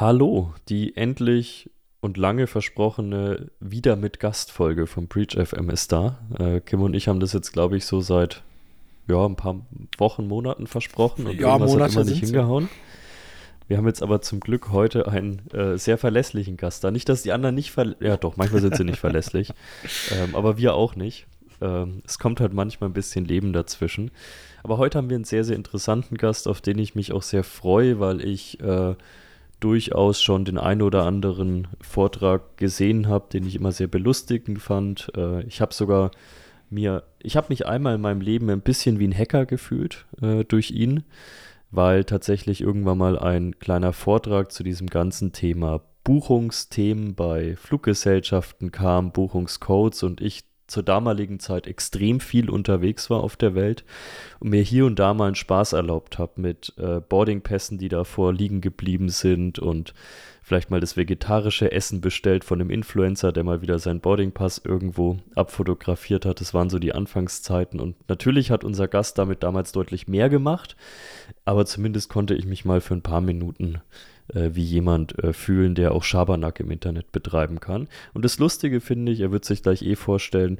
Hallo, die endlich und lange versprochene Wieder mit Gastfolge vom Preach FM ist da. Äh, Kim und ich haben das jetzt, glaube ich, so seit ja, ein paar Wochen, Monaten versprochen und Ja, irgendwas Monate hat immer nicht hingehauen. Wir haben jetzt aber zum Glück heute einen äh, sehr verlässlichen Gast da. Nicht, dass die anderen nicht verlässlich, ja doch, manchmal sind sie nicht verlässlich, ähm, aber wir auch nicht. Ähm, es kommt halt manchmal ein bisschen Leben dazwischen. Aber heute haben wir einen sehr, sehr interessanten Gast, auf den ich mich auch sehr freue, weil ich äh, durchaus schon den einen oder anderen Vortrag gesehen habe, den ich immer sehr belustigend fand. Äh, ich habe sogar mir, ich habe mich einmal in meinem Leben ein bisschen wie ein Hacker gefühlt äh, durch ihn, weil tatsächlich irgendwann mal ein kleiner Vortrag zu diesem ganzen Thema Buchungsthemen bei Fluggesellschaften kam, Buchungscodes und ich zur damaligen Zeit extrem viel unterwegs war auf der Welt und mir hier und da mal einen Spaß erlaubt habe mit äh, Boardingpässen, die davor liegen geblieben sind und vielleicht mal das vegetarische Essen bestellt von einem Influencer, der mal wieder seinen Boardingpass irgendwo abfotografiert hat. Das waren so die Anfangszeiten und natürlich hat unser Gast damit damals deutlich mehr gemacht, aber zumindest konnte ich mich mal für ein paar Minuten äh, wie jemand äh, fühlen, der auch Schabernack im Internet betreiben kann. Und das Lustige finde ich, er wird sich gleich eh vorstellen,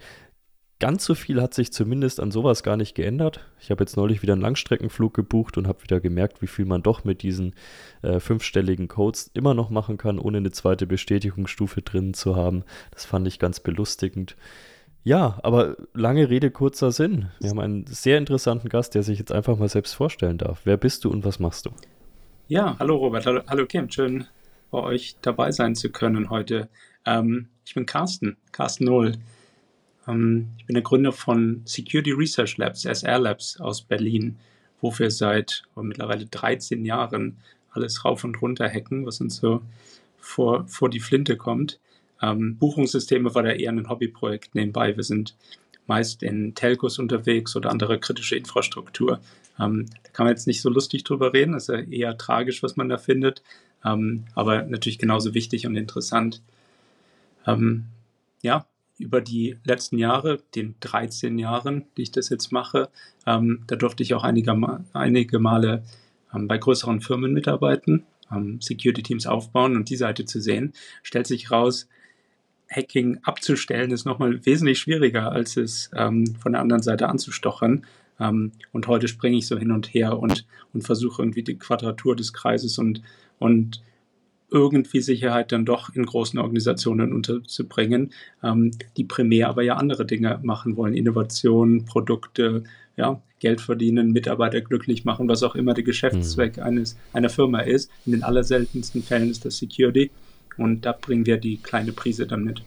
ganz so viel hat sich zumindest an sowas gar nicht geändert. Ich habe jetzt neulich wieder einen Langstreckenflug gebucht und habe wieder gemerkt, wie viel man doch mit diesen äh, fünfstelligen Codes immer noch machen kann, ohne eine zweite Bestätigungsstufe drin zu haben. Das fand ich ganz belustigend. Ja, aber lange Rede, kurzer Sinn. Wir haben einen sehr interessanten Gast, der sich jetzt einfach mal selbst vorstellen darf. Wer bist du und was machst du? Ja, hallo Robert, hallo, hallo Kim, schön bei euch dabei sein zu können heute. Ähm, ich bin Carsten, Carsten Nohl. Ähm, ich bin der Gründer von Security Research Labs, SR Labs aus Berlin, wo wir seit oh, mittlerweile 13 Jahren alles rauf und runter hacken, was uns so vor, vor die Flinte kommt. Ähm, Buchungssysteme war da eher ein Hobbyprojekt nebenbei. Wir sind meist in Telcos unterwegs oder andere kritische Infrastruktur. Ähm, da kann man jetzt nicht so lustig drüber reden, das ist ja eher tragisch, was man da findet, ähm, aber natürlich genauso wichtig und interessant. Ähm, ja, über die letzten Jahre, den 13 Jahren, die ich das jetzt mache, ähm, da durfte ich auch einige, einige Male ähm, bei größeren Firmen mitarbeiten, Security-Teams aufbauen und die Seite zu sehen, stellt sich raus, Hacking abzustellen ist nochmal wesentlich schwieriger, als es ähm, von der anderen Seite anzustochern. Ähm, und heute springe ich so hin und her und, und versuche irgendwie die Quadratur des Kreises und, und irgendwie Sicherheit dann doch in großen Organisationen unterzubringen, ähm, die primär aber ja andere Dinge machen wollen. Innovation, Produkte, ja, Geld verdienen, Mitarbeiter glücklich machen, was auch immer der Geschäftszweck mhm. eines, einer Firma ist. In den allerseltensten Fällen ist das Security. Und da bringen wir die kleine Prise dann mit.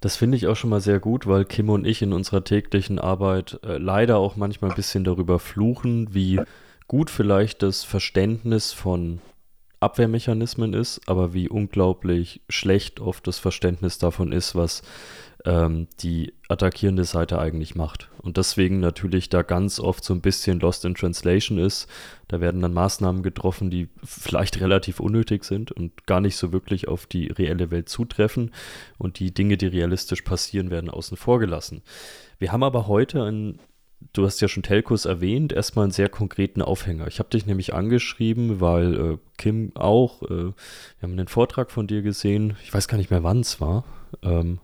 Das finde ich auch schon mal sehr gut, weil Kim und ich in unserer täglichen Arbeit äh, leider auch manchmal ein bisschen darüber fluchen, wie gut vielleicht das Verständnis von Abwehrmechanismen ist, aber wie unglaublich schlecht oft das Verständnis davon ist, was ähm, die attackierende Seite eigentlich macht. Und deswegen natürlich da ganz oft so ein bisschen Lost in Translation ist. Da werden dann Maßnahmen getroffen, die vielleicht relativ unnötig sind und gar nicht so wirklich auf die reelle Welt zutreffen. Und die Dinge, die realistisch passieren, werden außen vor gelassen. Wir haben aber heute einen du hast ja schon Telcos erwähnt, erstmal einen sehr konkreten Aufhänger. Ich habe dich nämlich angeschrieben, weil äh, Kim auch, äh, wir haben einen Vortrag von dir gesehen, ich weiß gar nicht mehr, wann es war, ähm,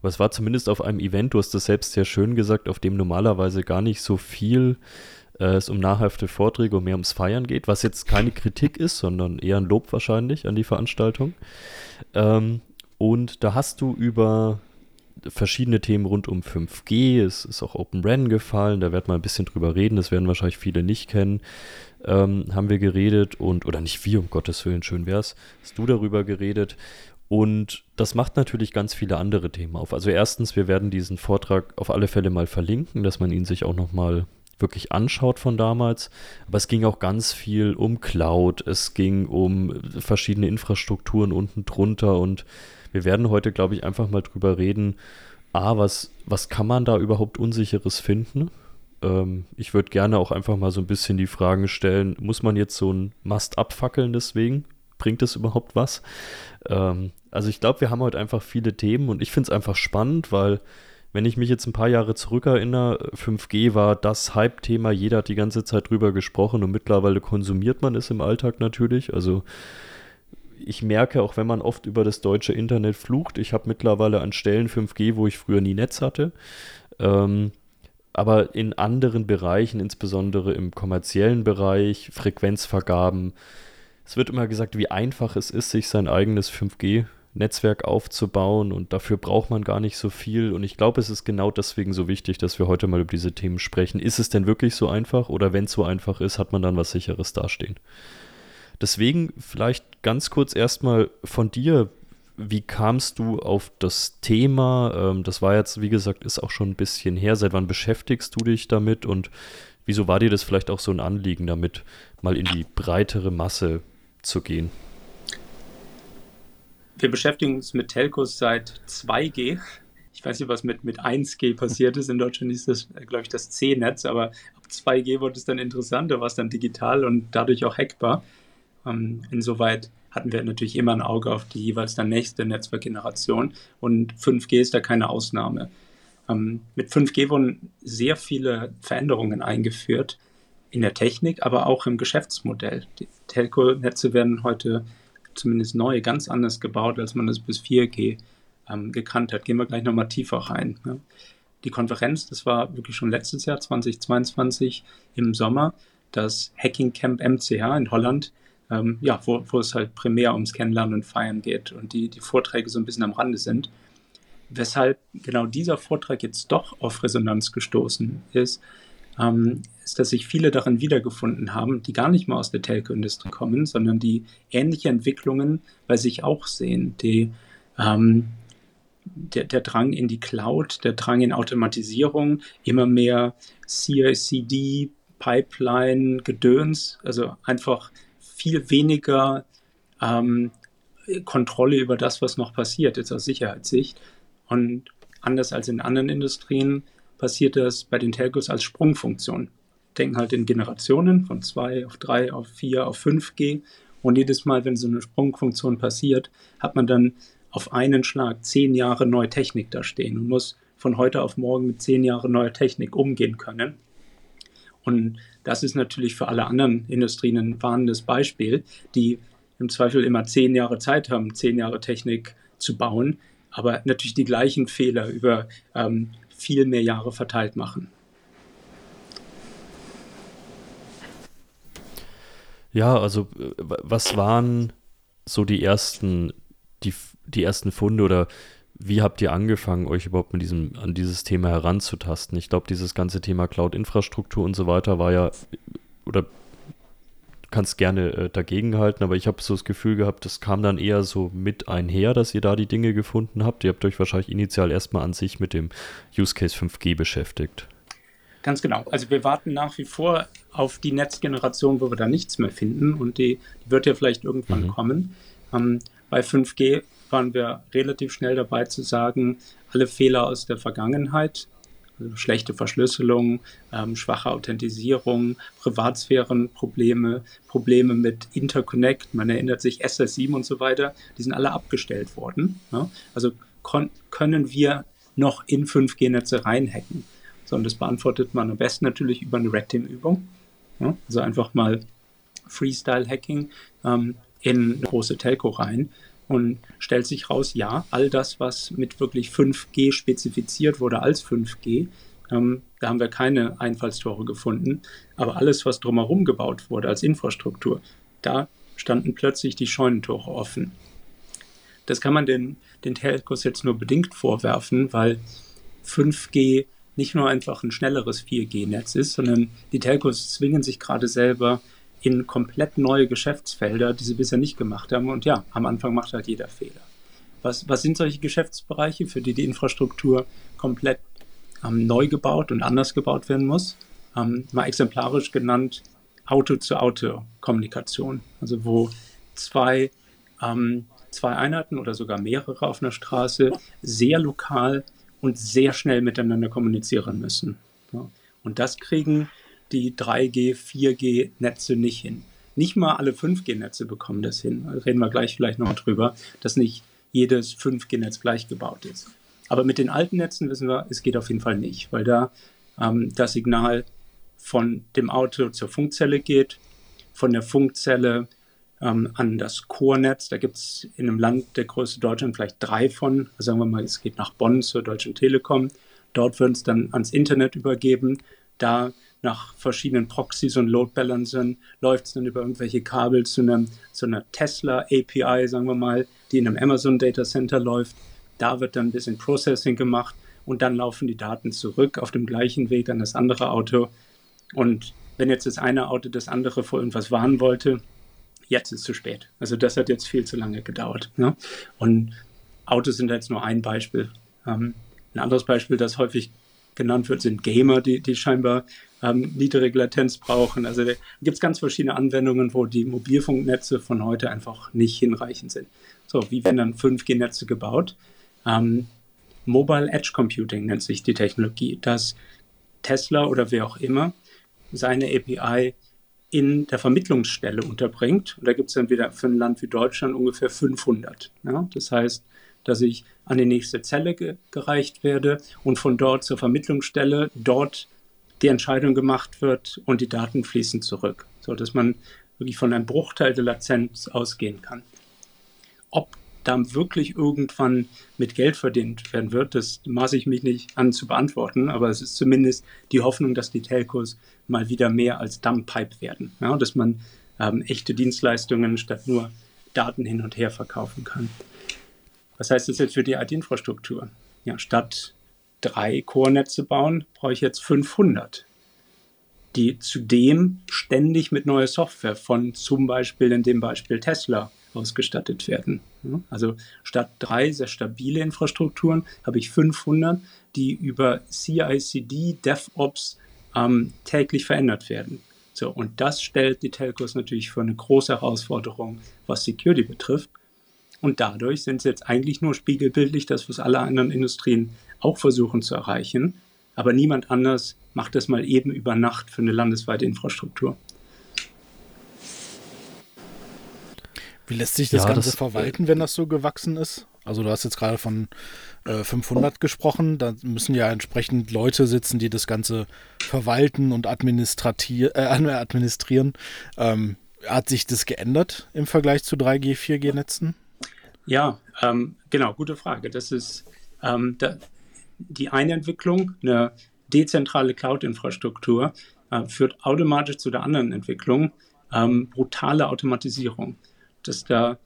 aber es war zumindest auf einem Event, du hast das selbst sehr schön gesagt, auf dem normalerweise gar nicht so viel äh, es um nahrhafte Vorträge und mehr ums Feiern geht, was jetzt keine Kritik ist, sondern eher ein Lob wahrscheinlich an die Veranstaltung. Ähm, und da hast du über verschiedene Themen rund um 5G, es ist auch Open RAN gefallen, da werden wir ein bisschen drüber reden, das werden wahrscheinlich viele nicht kennen, ähm, haben wir geredet und, oder nicht wir, um Gottes Willen, schön wär's, hast du darüber geredet. Und das macht natürlich ganz viele andere Themen auf. Also erstens, wir werden diesen Vortrag auf alle Fälle mal verlinken, dass man ihn sich auch nochmal wirklich anschaut von damals. Aber es ging auch ganz viel um Cloud, es ging um verschiedene Infrastrukturen unten drunter und wir werden heute, glaube ich, einfach mal drüber reden, A, was, was kann man da überhaupt Unsicheres finden? Ähm, ich würde gerne auch einfach mal so ein bisschen die Fragen stellen, muss man jetzt so ein Mast abfackeln deswegen? Bringt das überhaupt was? Ähm, also ich glaube, wir haben heute einfach viele Themen und ich finde es einfach spannend, weil wenn ich mich jetzt ein paar Jahre zurückerinnere, 5G war das Hype-Thema, jeder hat die ganze Zeit drüber gesprochen und mittlerweile konsumiert man es im Alltag natürlich. Also ich merke, auch wenn man oft über das deutsche Internet flucht, ich habe mittlerweile an Stellen 5G, wo ich früher nie Netz hatte. Ähm, aber in anderen Bereichen, insbesondere im kommerziellen Bereich, Frequenzvergaben, es wird immer gesagt, wie einfach es ist, sich sein eigenes 5G-Netzwerk aufzubauen und dafür braucht man gar nicht so viel. Und ich glaube, es ist genau deswegen so wichtig, dass wir heute mal über diese Themen sprechen. Ist es denn wirklich so einfach oder wenn es so einfach ist, hat man dann was Sicheres dastehen? Deswegen vielleicht ganz kurz erstmal von dir. Wie kamst du auf das Thema? Ähm, das war jetzt, wie gesagt, ist auch schon ein bisschen her. Seit wann beschäftigst du dich damit und wieso war dir das vielleicht auch so ein Anliegen, damit mal in die breitere Masse zu gehen? Wir beschäftigen uns mit Telcos seit 2G. Ich weiß nicht, was mit, mit 1G passiert ist. In Deutschland ist das, glaube ich, das C-Netz, aber ab 2G wurde es dann interessanter, war es dann digital und dadurch auch hackbar. Ähm, insoweit hatten wir natürlich immer ein Auge auf die jeweils dann nächste Netzwerkgeneration und 5G ist da keine Ausnahme. Ähm, mit 5G wurden sehr viele Veränderungen eingeführt in der Technik, aber auch im Geschäftsmodell. Die Telco-Netze werden heute zumindest neu ganz anders gebaut, als man das bis 4G ähm, gekannt hat. Gehen wir gleich nochmal tiefer rein. Ne? Die Konferenz, das war wirklich schon letztes Jahr, 2022 im Sommer, das Hacking Camp MCH in Holland, ähm, ja, wo, wo, es halt primär ums Kennenlernen und Feiern geht und die, die Vorträge so ein bisschen am Rande sind. Weshalb genau dieser Vortrag jetzt doch auf Resonanz gestoßen ist, ähm, ist, dass sich viele darin wiedergefunden haben, die gar nicht mal aus der Telco-Industrie kommen, sondern die ähnliche Entwicklungen bei sich auch sehen. Die, ähm, der, der, Drang in die Cloud, der Drang in Automatisierung, immer mehr CI/CD, Pipeline, Gedöns, also einfach viel weniger ähm, Kontrolle über das, was noch passiert, jetzt aus Sicherheitssicht. Und anders als in anderen Industrien passiert das bei den Telcos als Sprungfunktion. Denken halt in Generationen von 2 auf 3, auf 4, auf 5G. Und jedes Mal, wenn so eine Sprungfunktion passiert, hat man dann auf einen Schlag zehn Jahre neue Technik da stehen und muss von heute auf morgen mit zehn Jahren neuer Technik umgehen können. Und das ist natürlich für alle anderen Industrien ein warnendes Beispiel, die im Zweifel immer zehn Jahre Zeit haben, zehn Jahre Technik zu bauen, aber natürlich die gleichen Fehler über ähm, viel mehr Jahre verteilt machen. Ja, also äh, was waren so die ersten, die, die ersten Funde oder wie habt ihr angefangen, euch überhaupt mit diesem, an dieses Thema heranzutasten? Ich glaube, dieses ganze Thema Cloud-Infrastruktur und so weiter war ja, oder kannst gerne äh, dagegenhalten, aber ich habe so das Gefühl gehabt, das kam dann eher so mit einher, dass ihr da die Dinge gefunden habt. Ihr habt euch wahrscheinlich initial erstmal an sich mit dem Use Case 5G beschäftigt. Ganz genau. Also wir warten nach wie vor auf die Netzgeneration, wo wir da nichts mehr finden und die, die wird ja vielleicht irgendwann mhm. kommen. Ähm, bei 5G waren wir relativ schnell dabei zu sagen, alle Fehler aus der Vergangenheit, also schlechte Verschlüsselung, ähm, schwache Authentisierung, Privatsphärenprobleme, Probleme mit Interconnect, man erinnert sich SS7 und so weiter, die sind alle abgestellt worden. Ja? Also können wir noch in 5G-Netze reinhacken. So, und das beantwortet man am besten natürlich über eine Red Team-Übung. Ja? Also einfach mal Freestyle-Hacking ähm, in eine große Telco rein und stellt sich raus, ja, all das, was mit wirklich 5G spezifiziert wurde als 5G, ähm, da haben wir keine Einfallstore gefunden. Aber alles, was drumherum gebaut wurde als Infrastruktur, da standen plötzlich die Scheunentore offen. Das kann man den, den Telcos jetzt nur bedingt vorwerfen, weil 5G nicht nur einfach ein schnelleres 4G-Netz ist, sondern die Telcos zwingen sich gerade selber in komplett neue Geschäftsfelder, die sie bisher nicht gemacht haben. Und ja, am Anfang macht halt jeder Fehler. Was, was sind solche Geschäftsbereiche, für die die Infrastruktur komplett ähm, neu gebaut und anders gebaut werden muss? Ähm, mal exemplarisch genannt Auto-zu-Auto-Kommunikation. Also wo zwei, ähm, zwei Einheiten oder sogar mehrere auf einer Straße sehr lokal und sehr schnell miteinander kommunizieren müssen. Ja. Und das kriegen die 3G, 4G-Netze nicht hin. Nicht mal alle 5G-Netze bekommen das hin. Reden wir gleich vielleicht noch drüber, dass nicht jedes 5G-Netz gleich gebaut ist. Aber mit den alten Netzen wissen wir, es geht auf jeden Fall nicht, weil da ähm, das Signal von dem Auto zur Funkzelle geht, von der Funkzelle ähm, an das Core-Netz. Da gibt es in einem Land der Größe Deutschland vielleicht drei von. Also sagen wir mal, es geht nach Bonn zur Deutschen Telekom. Dort wird es dann ans Internet übergeben. Da nach verschiedenen Proxys und Load Balancern läuft es dann über irgendwelche Kabel zu, einem, zu einer Tesla API, sagen wir mal, die in einem Amazon Data Center läuft. Da wird dann ein bisschen Processing gemacht und dann laufen die Daten zurück auf dem gleichen Weg an das andere Auto. Und wenn jetzt das eine Auto das andere vor irgendwas warnen wollte, jetzt ist es zu spät. Also das hat jetzt viel zu lange gedauert. Ne? Und Autos sind jetzt nur ein Beispiel. Ähm, ein anderes Beispiel, das häufig genannt wird, sind Gamer, die, die scheinbar ähm, niedrige Latenz brauchen. Also gibt es ganz verschiedene Anwendungen, wo die Mobilfunknetze von heute einfach nicht hinreichend sind. So, wie werden dann 5G-Netze gebaut? Ähm, Mobile Edge Computing nennt sich die Technologie, dass Tesla oder wer auch immer seine API in der Vermittlungsstelle unterbringt. Und da gibt es dann wieder für ein Land wie Deutschland ungefähr 500. Ja? Das heißt, dass ich an die nächste Zelle ge gereicht werde und von dort zur Vermittlungsstelle dort die Entscheidung gemacht wird und die Daten fließen zurück, sodass man wirklich von einem Bruchteil der Latenz ausgehen kann. Ob da wirklich irgendwann mit Geld verdient werden wird, das maße ich mich nicht an zu beantworten, aber es ist zumindest die Hoffnung, dass die Telcos mal wieder mehr als Dumppipe werden, ja, dass man ähm, echte Dienstleistungen statt nur Daten hin und her verkaufen kann. Was heißt das jetzt für die IT-Infrastruktur? Ja, statt drei Core-Netze bauen, brauche ich jetzt 500, die zudem ständig mit neuer Software von zum Beispiel in dem Beispiel Tesla ausgestattet werden. Also statt drei sehr stabile Infrastrukturen habe ich 500, die über CI/CD, DevOps ähm, täglich verändert werden. So, und das stellt die Telcos natürlich für eine große Herausforderung, was Security betrifft. Und dadurch sind sie jetzt eigentlich nur spiegelbildlich das, was alle anderen Industrien auch versuchen zu erreichen. Aber niemand anders macht das mal eben über Nacht für eine landesweite Infrastruktur. Wie lässt sich das ja, Ganze das, verwalten, wenn das so gewachsen ist? Also du hast jetzt gerade von äh, 500 gesprochen, da müssen ja entsprechend Leute sitzen, die das Ganze verwalten und administrati äh, administrieren. Ähm, hat sich das geändert im Vergleich zu 3G, 4G-Netzen? Ja, ähm, genau, gute Frage. Das ist ähm, da, die eine Entwicklung, eine dezentrale Cloud-Infrastruktur, äh, führt automatisch zu der anderen Entwicklung, ähm, brutale Automatisierung dass da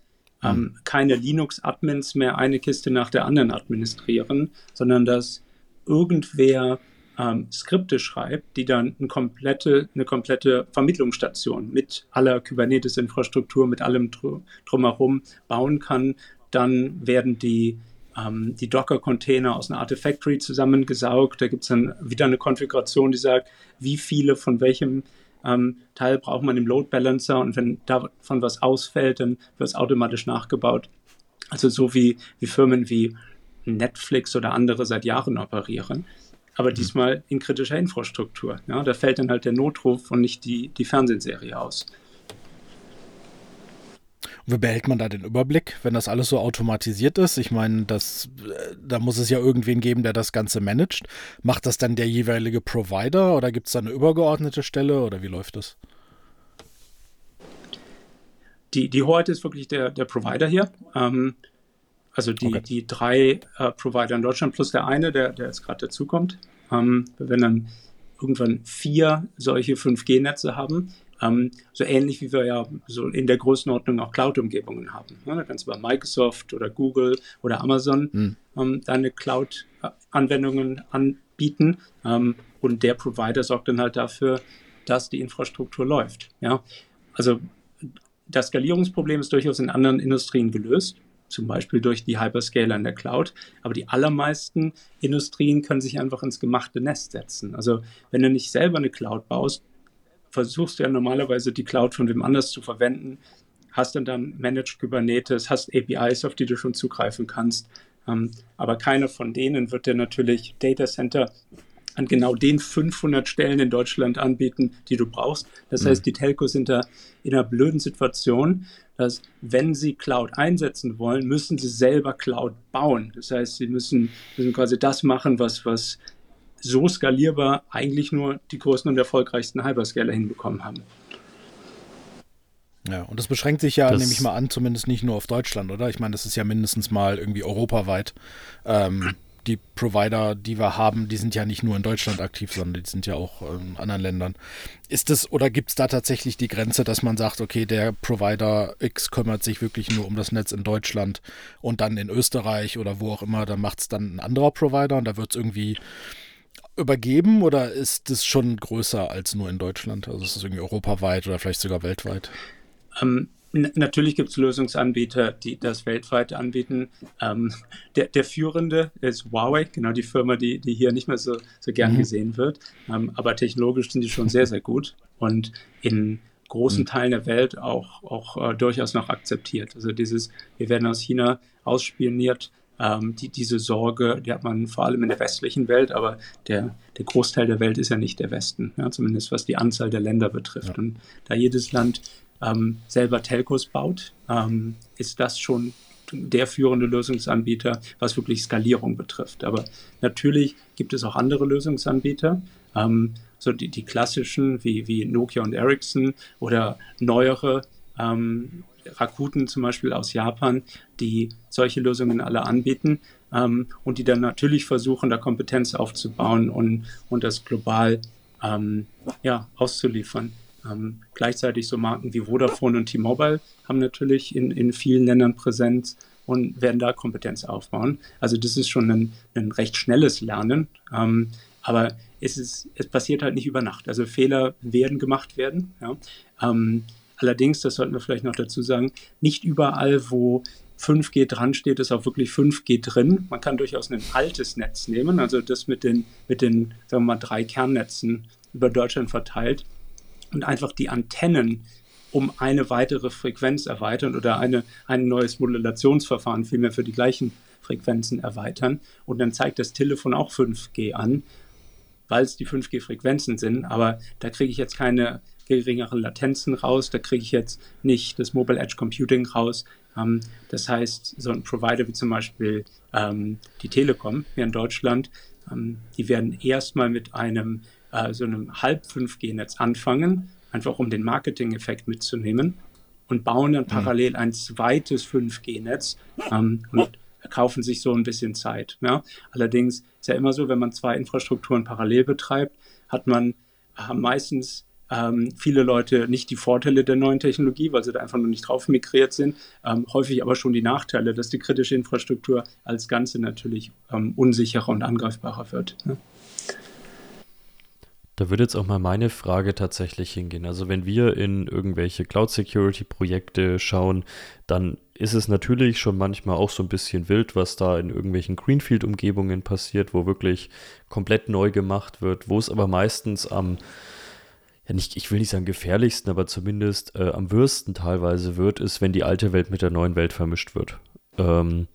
ähm, hm. keine Linux-Admins mehr eine Kiste nach der anderen administrieren, sondern dass irgendwer ähm, Skripte schreibt, die dann eine komplette, eine komplette Vermittlungsstation mit aller Kubernetes-Infrastruktur, mit allem dr drumherum bauen kann. Dann werden die, ähm, die Docker-Container aus einer Artifactory zusammengesaugt. Da gibt es dann wieder eine Konfiguration, die sagt, wie viele von welchem ähm, Teil braucht man im Load Balancer und wenn davon was ausfällt, dann wird es automatisch nachgebaut. Also so wie, wie Firmen wie Netflix oder andere seit Jahren operieren. Aber mhm. diesmal in kritischer Infrastruktur. Ja, da fällt dann halt der Notruf und nicht die, die Fernsehserie aus. Wie behält man da den Überblick, wenn das alles so automatisiert ist? Ich meine, das, äh, da muss es ja irgendwen geben, der das Ganze managt. Macht das dann der jeweilige Provider oder gibt es da eine übergeordnete Stelle oder wie läuft das? Die, die Hoheit ist wirklich der, der Provider hier. Ähm, also die, okay. die drei äh, Provider in Deutschland plus der eine, der, der jetzt gerade dazukommt. Ähm, wenn dann irgendwann vier solche 5G-Netze haben, ähm, so ähnlich wie wir ja so in der Größenordnung auch Cloud-Umgebungen haben. Ne? Da kannst du bei Microsoft oder Google oder Amazon mhm. ähm, deine Cloud-Anwendungen anbieten ähm, und der Provider sorgt dann halt dafür, dass die Infrastruktur läuft. Ja? Also das Skalierungsproblem ist durchaus in anderen Industrien gelöst zum Beispiel durch die Hyperscaler in der Cloud. Aber die allermeisten Industrien können sich einfach ins gemachte Nest setzen. Also wenn du nicht selber eine Cloud baust, versuchst du ja normalerweise die Cloud von wem anders zu verwenden, hast dann dann Managed Kubernetes, hast APIs, auf die du schon zugreifen kannst. Ähm, aber keiner von denen wird dir natürlich Data Center an genau den 500 Stellen in Deutschland anbieten, die du brauchst. Das mhm. heißt, die Telcos sind da in einer blöden Situation, dass wenn sie Cloud einsetzen wollen, müssen sie selber Cloud bauen. Das heißt, sie müssen, müssen quasi das machen, was, was so skalierbar eigentlich nur die größten und erfolgreichsten Hyperscaler hinbekommen haben. Ja, und das beschränkt sich ja, das nehme ich mal an, zumindest nicht nur auf Deutschland, oder? Ich meine, das ist ja mindestens mal irgendwie europaweit. Ähm, die Provider, die wir haben, die sind ja nicht nur in Deutschland aktiv, sondern die sind ja auch in anderen Ländern. Ist es oder gibt es da tatsächlich die Grenze, dass man sagt, okay, der Provider X kümmert sich wirklich nur um das Netz in Deutschland und dann in Österreich oder wo auch immer, da macht es dann ein anderer Provider und da wird es irgendwie übergeben oder ist es schon größer als nur in Deutschland? Also ist es irgendwie europaweit oder vielleicht sogar weltweit? Ähm, Natürlich gibt es Lösungsanbieter, die das weltweit anbieten. Ähm, der, der, führende ist Huawei, genau die Firma, die, die hier nicht mehr so, so gern mhm. gesehen wird. Ähm, aber technologisch sind die schon sehr, sehr gut und in großen mhm. Teilen der Welt auch, auch äh, durchaus noch akzeptiert. Also dieses, wir werden aus China ausspioniert, ähm, die, diese Sorge, die hat man vor allem in der westlichen Welt, aber der, der Großteil der Welt ist ja nicht der Westen, ja, zumindest was die Anzahl der Länder betrifft. Ja. Und da jedes Land ähm, selber Telcos baut, ähm, ist das schon der führende Lösungsanbieter, was wirklich Skalierung betrifft. Aber natürlich gibt es auch andere Lösungsanbieter, ähm, so die, die klassischen wie, wie Nokia und Ericsson oder neuere ähm, Rakuten zum Beispiel aus Japan, die solche Lösungen alle anbieten ähm, und die dann natürlich versuchen, da Kompetenz aufzubauen und, und das global ähm, ja, auszuliefern. Ähm, gleichzeitig so Marken wie Vodafone und T-Mobile haben natürlich in, in vielen Ländern Präsenz und werden da Kompetenz aufbauen. Also das ist schon ein, ein recht schnelles Lernen, ähm, aber es, ist, es passiert halt nicht über Nacht. Also Fehler werden gemacht werden. Ja. Ähm, allerdings, das sollten wir vielleicht noch dazu sagen, nicht überall, wo 5G dran steht, ist auch wirklich 5G drin. Man kann durchaus ein altes Netz nehmen, also das mit den, mit den sagen wir mal, drei Kernnetzen über Deutschland verteilt und einfach die Antennen um eine weitere Frequenz erweitern oder eine, ein neues Modulationsverfahren vielmehr für die gleichen Frequenzen erweitern. Und dann zeigt das Telefon auch 5G an, weil es die 5G-Frequenzen sind. Aber da kriege ich jetzt keine geringeren Latenzen raus, da kriege ich jetzt nicht das Mobile Edge Computing raus. Ähm, das heißt, so ein Provider wie zum Beispiel ähm, die Telekom hier in Deutschland, ähm, die werden erstmal mit einem äh, so einem Halb-5G-Netz anfangen, einfach um den Marketing-Effekt mitzunehmen und bauen dann mhm. parallel ein zweites 5G-Netz ähm, und kaufen sich so ein bisschen Zeit. Ja? Allerdings ist ja immer so, wenn man zwei Infrastrukturen parallel betreibt, hat man äh, meistens ähm, viele Leute nicht die Vorteile der neuen Technologie, weil sie da einfach noch nicht drauf migriert sind, ähm, häufig aber schon die Nachteile, dass die kritische Infrastruktur als Ganze natürlich ähm, unsicherer und angreifbarer wird. Ja? Da würde jetzt auch mal meine Frage tatsächlich hingehen. Also wenn wir in irgendwelche Cloud-Security-Projekte schauen, dann ist es natürlich schon manchmal auch so ein bisschen wild, was da in irgendwelchen Greenfield-Umgebungen passiert, wo wirklich komplett neu gemacht wird, wo es aber meistens am, ja nicht, ich will nicht sagen gefährlichsten, aber zumindest äh, am würsten teilweise wird, ist, wenn die alte Welt mit der neuen Welt vermischt wird. Ähm,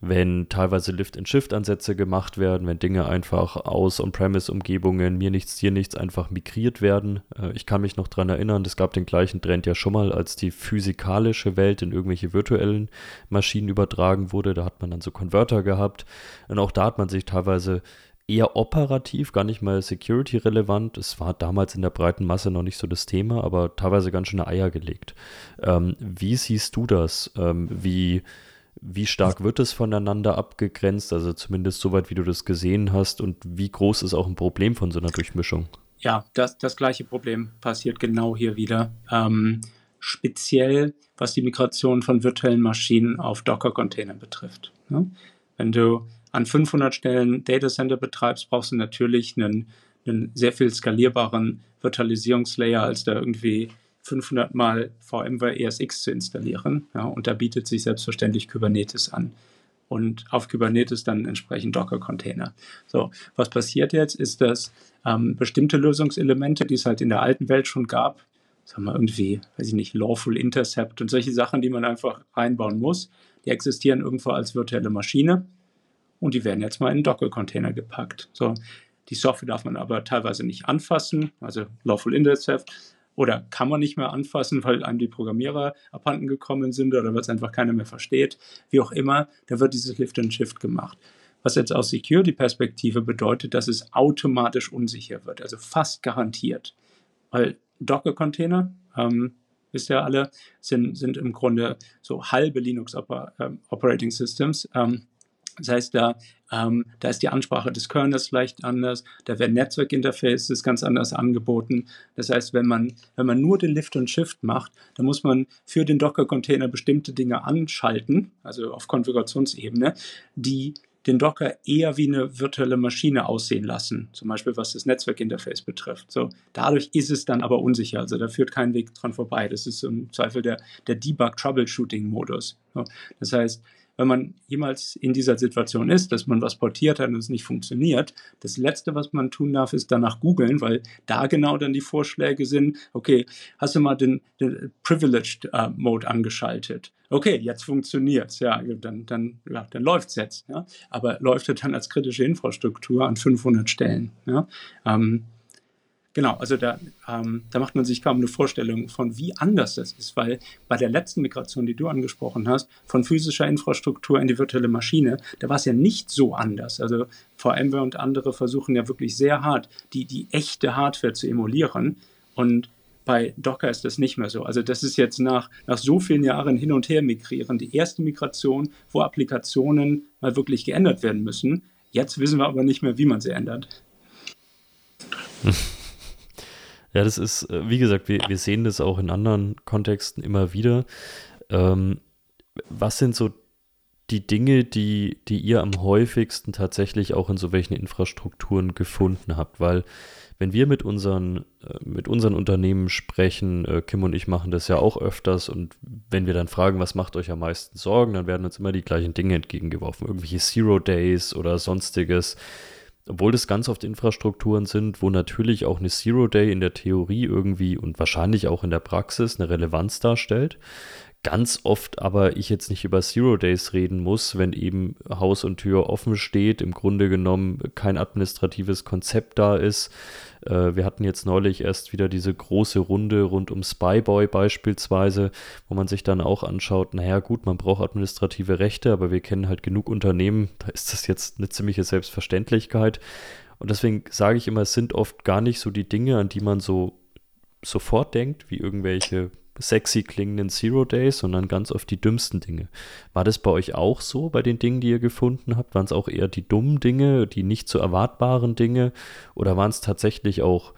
wenn teilweise Lift-and-Shift-Ansätze gemacht werden, wenn Dinge einfach aus On-Premise-Umgebungen, mir nichts, dir nichts, einfach migriert werden. Äh, ich kann mich noch daran erinnern, es gab den gleichen Trend ja schon mal, als die physikalische Welt in irgendwelche virtuellen Maschinen übertragen wurde. Da hat man dann so Konverter gehabt. Und auch da hat man sich teilweise eher operativ, gar nicht mal security-relevant. Es war damals in der breiten Masse noch nicht so das Thema, aber teilweise ganz schöne Eier gelegt. Ähm, wie siehst du das? Ähm, wie wie stark wird es voneinander abgegrenzt? Also zumindest soweit, wie du das gesehen hast. Und wie groß ist auch ein Problem von so einer Durchmischung? Ja, das, das gleiche Problem passiert genau hier wieder. Ähm, speziell was die Migration von virtuellen Maschinen auf Docker-Containern betrifft. Ne? Wenn du an 500 Stellen Datacenter betreibst, brauchst du natürlich einen, einen sehr viel skalierbaren Virtualisierungslayer, als da irgendwie 500 mal VMware ESX zu installieren. Ja, und da bietet sich selbstverständlich Kubernetes an. Und auf Kubernetes dann entsprechend Docker-Container. So, was passiert jetzt, ist, dass ähm, bestimmte Lösungselemente, die es halt in der alten Welt schon gab, sagen wir irgendwie, weiß ich nicht, Lawful Intercept und solche Sachen, die man einfach reinbauen muss, die existieren irgendwo als virtuelle Maschine und die werden jetzt mal in Docker-Container gepackt. So, Die Software darf man aber teilweise nicht anfassen, also Lawful Index Theft. Oder kann man nicht mehr anfassen, weil einem die Programmierer abhanden gekommen sind oder weil es einfach keiner mehr versteht. Wie auch immer, da wird dieses Lift and Shift gemacht. Was jetzt aus Security-Perspektive bedeutet, dass es automatisch unsicher wird, also fast garantiert. Weil Docker-Container, ähm, wisst ihr alle, sind, sind im Grunde so halbe Linux ähm, Operating Systems. Ähm, das heißt, da, ähm, da ist die Ansprache des Kernels leicht anders, da werden Netzwerkinterfaces ganz anders angeboten. Das heißt, wenn man, wenn man nur den Lift und Shift macht, dann muss man für den Docker-Container bestimmte Dinge anschalten, also auf Konfigurationsebene, die den Docker eher wie eine virtuelle Maschine aussehen lassen, zum Beispiel was das Netzwerkinterface betrifft. So, dadurch ist es dann aber unsicher, also da führt kein Weg dran vorbei. Das ist im Zweifel der, der Debug-Troubleshooting-Modus. So, das heißt, wenn man jemals in dieser Situation ist, dass man was portiert hat und es nicht funktioniert, das Letzte, was man tun darf, ist danach googeln, weil da genau dann die Vorschläge sind, okay, hast du mal den, den Privileged uh, Mode angeschaltet? Okay, jetzt funktioniert's, ja, dann, dann, ja, dann läuft's jetzt, ja. Aber läuft es dann als kritische Infrastruktur an 500 Stellen, ja. Ähm, Genau, also da, ähm, da macht man sich kaum eine Vorstellung von, wie anders das ist, weil bei der letzten Migration, die du angesprochen hast, von physischer Infrastruktur in die virtuelle Maschine, da war es ja nicht so anders. Also VMware und andere versuchen ja wirklich sehr hart, die, die echte Hardware zu emulieren und bei Docker ist das nicht mehr so. Also das ist jetzt nach, nach so vielen Jahren hin und her migrieren, die erste Migration, wo Applikationen mal wirklich geändert werden müssen. Jetzt wissen wir aber nicht mehr, wie man sie ändert. Ja, das ist, äh, wie gesagt, wir, wir sehen das auch in anderen Kontexten immer wieder. Ähm, was sind so die Dinge, die, die ihr am häufigsten tatsächlich auch in so welchen Infrastrukturen gefunden habt? Weil wenn wir mit unseren, äh, mit unseren Unternehmen sprechen, äh, Kim und ich machen das ja auch öfters und wenn wir dann fragen, was macht euch am meisten Sorgen, dann werden uns immer die gleichen Dinge entgegengeworfen. Irgendwelche Zero Days oder sonstiges obwohl das ganz oft Infrastrukturen sind, wo natürlich auch eine Zero Day in der Theorie irgendwie und wahrscheinlich auch in der Praxis eine Relevanz darstellt. Ganz oft aber ich jetzt nicht über Zero Days reden muss, wenn eben Haus und Tür offen steht, im Grunde genommen kein administratives Konzept da ist, äh, wir hatten jetzt neulich erst wieder diese große Runde rund um Spyboy beispielsweise, wo man sich dann auch anschaut, naja gut, man braucht administrative Rechte, aber wir kennen halt genug Unternehmen, da ist das jetzt eine ziemliche Selbstverständlichkeit. Und deswegen sage ich immer, es sind oft gar nicht so die Dinge, an die man so sofort denkt, wie irgendwelche sexy klingenden Zero Days, sondern ganz oft die dümmsten Dinge. War das bei euch auch so, bei den Dingen, die ihr gefunden habt? Waren es auch eher die dummen Dinge, die nicht zu erwartbaren Dinge? Oder waren es tatsächlich auch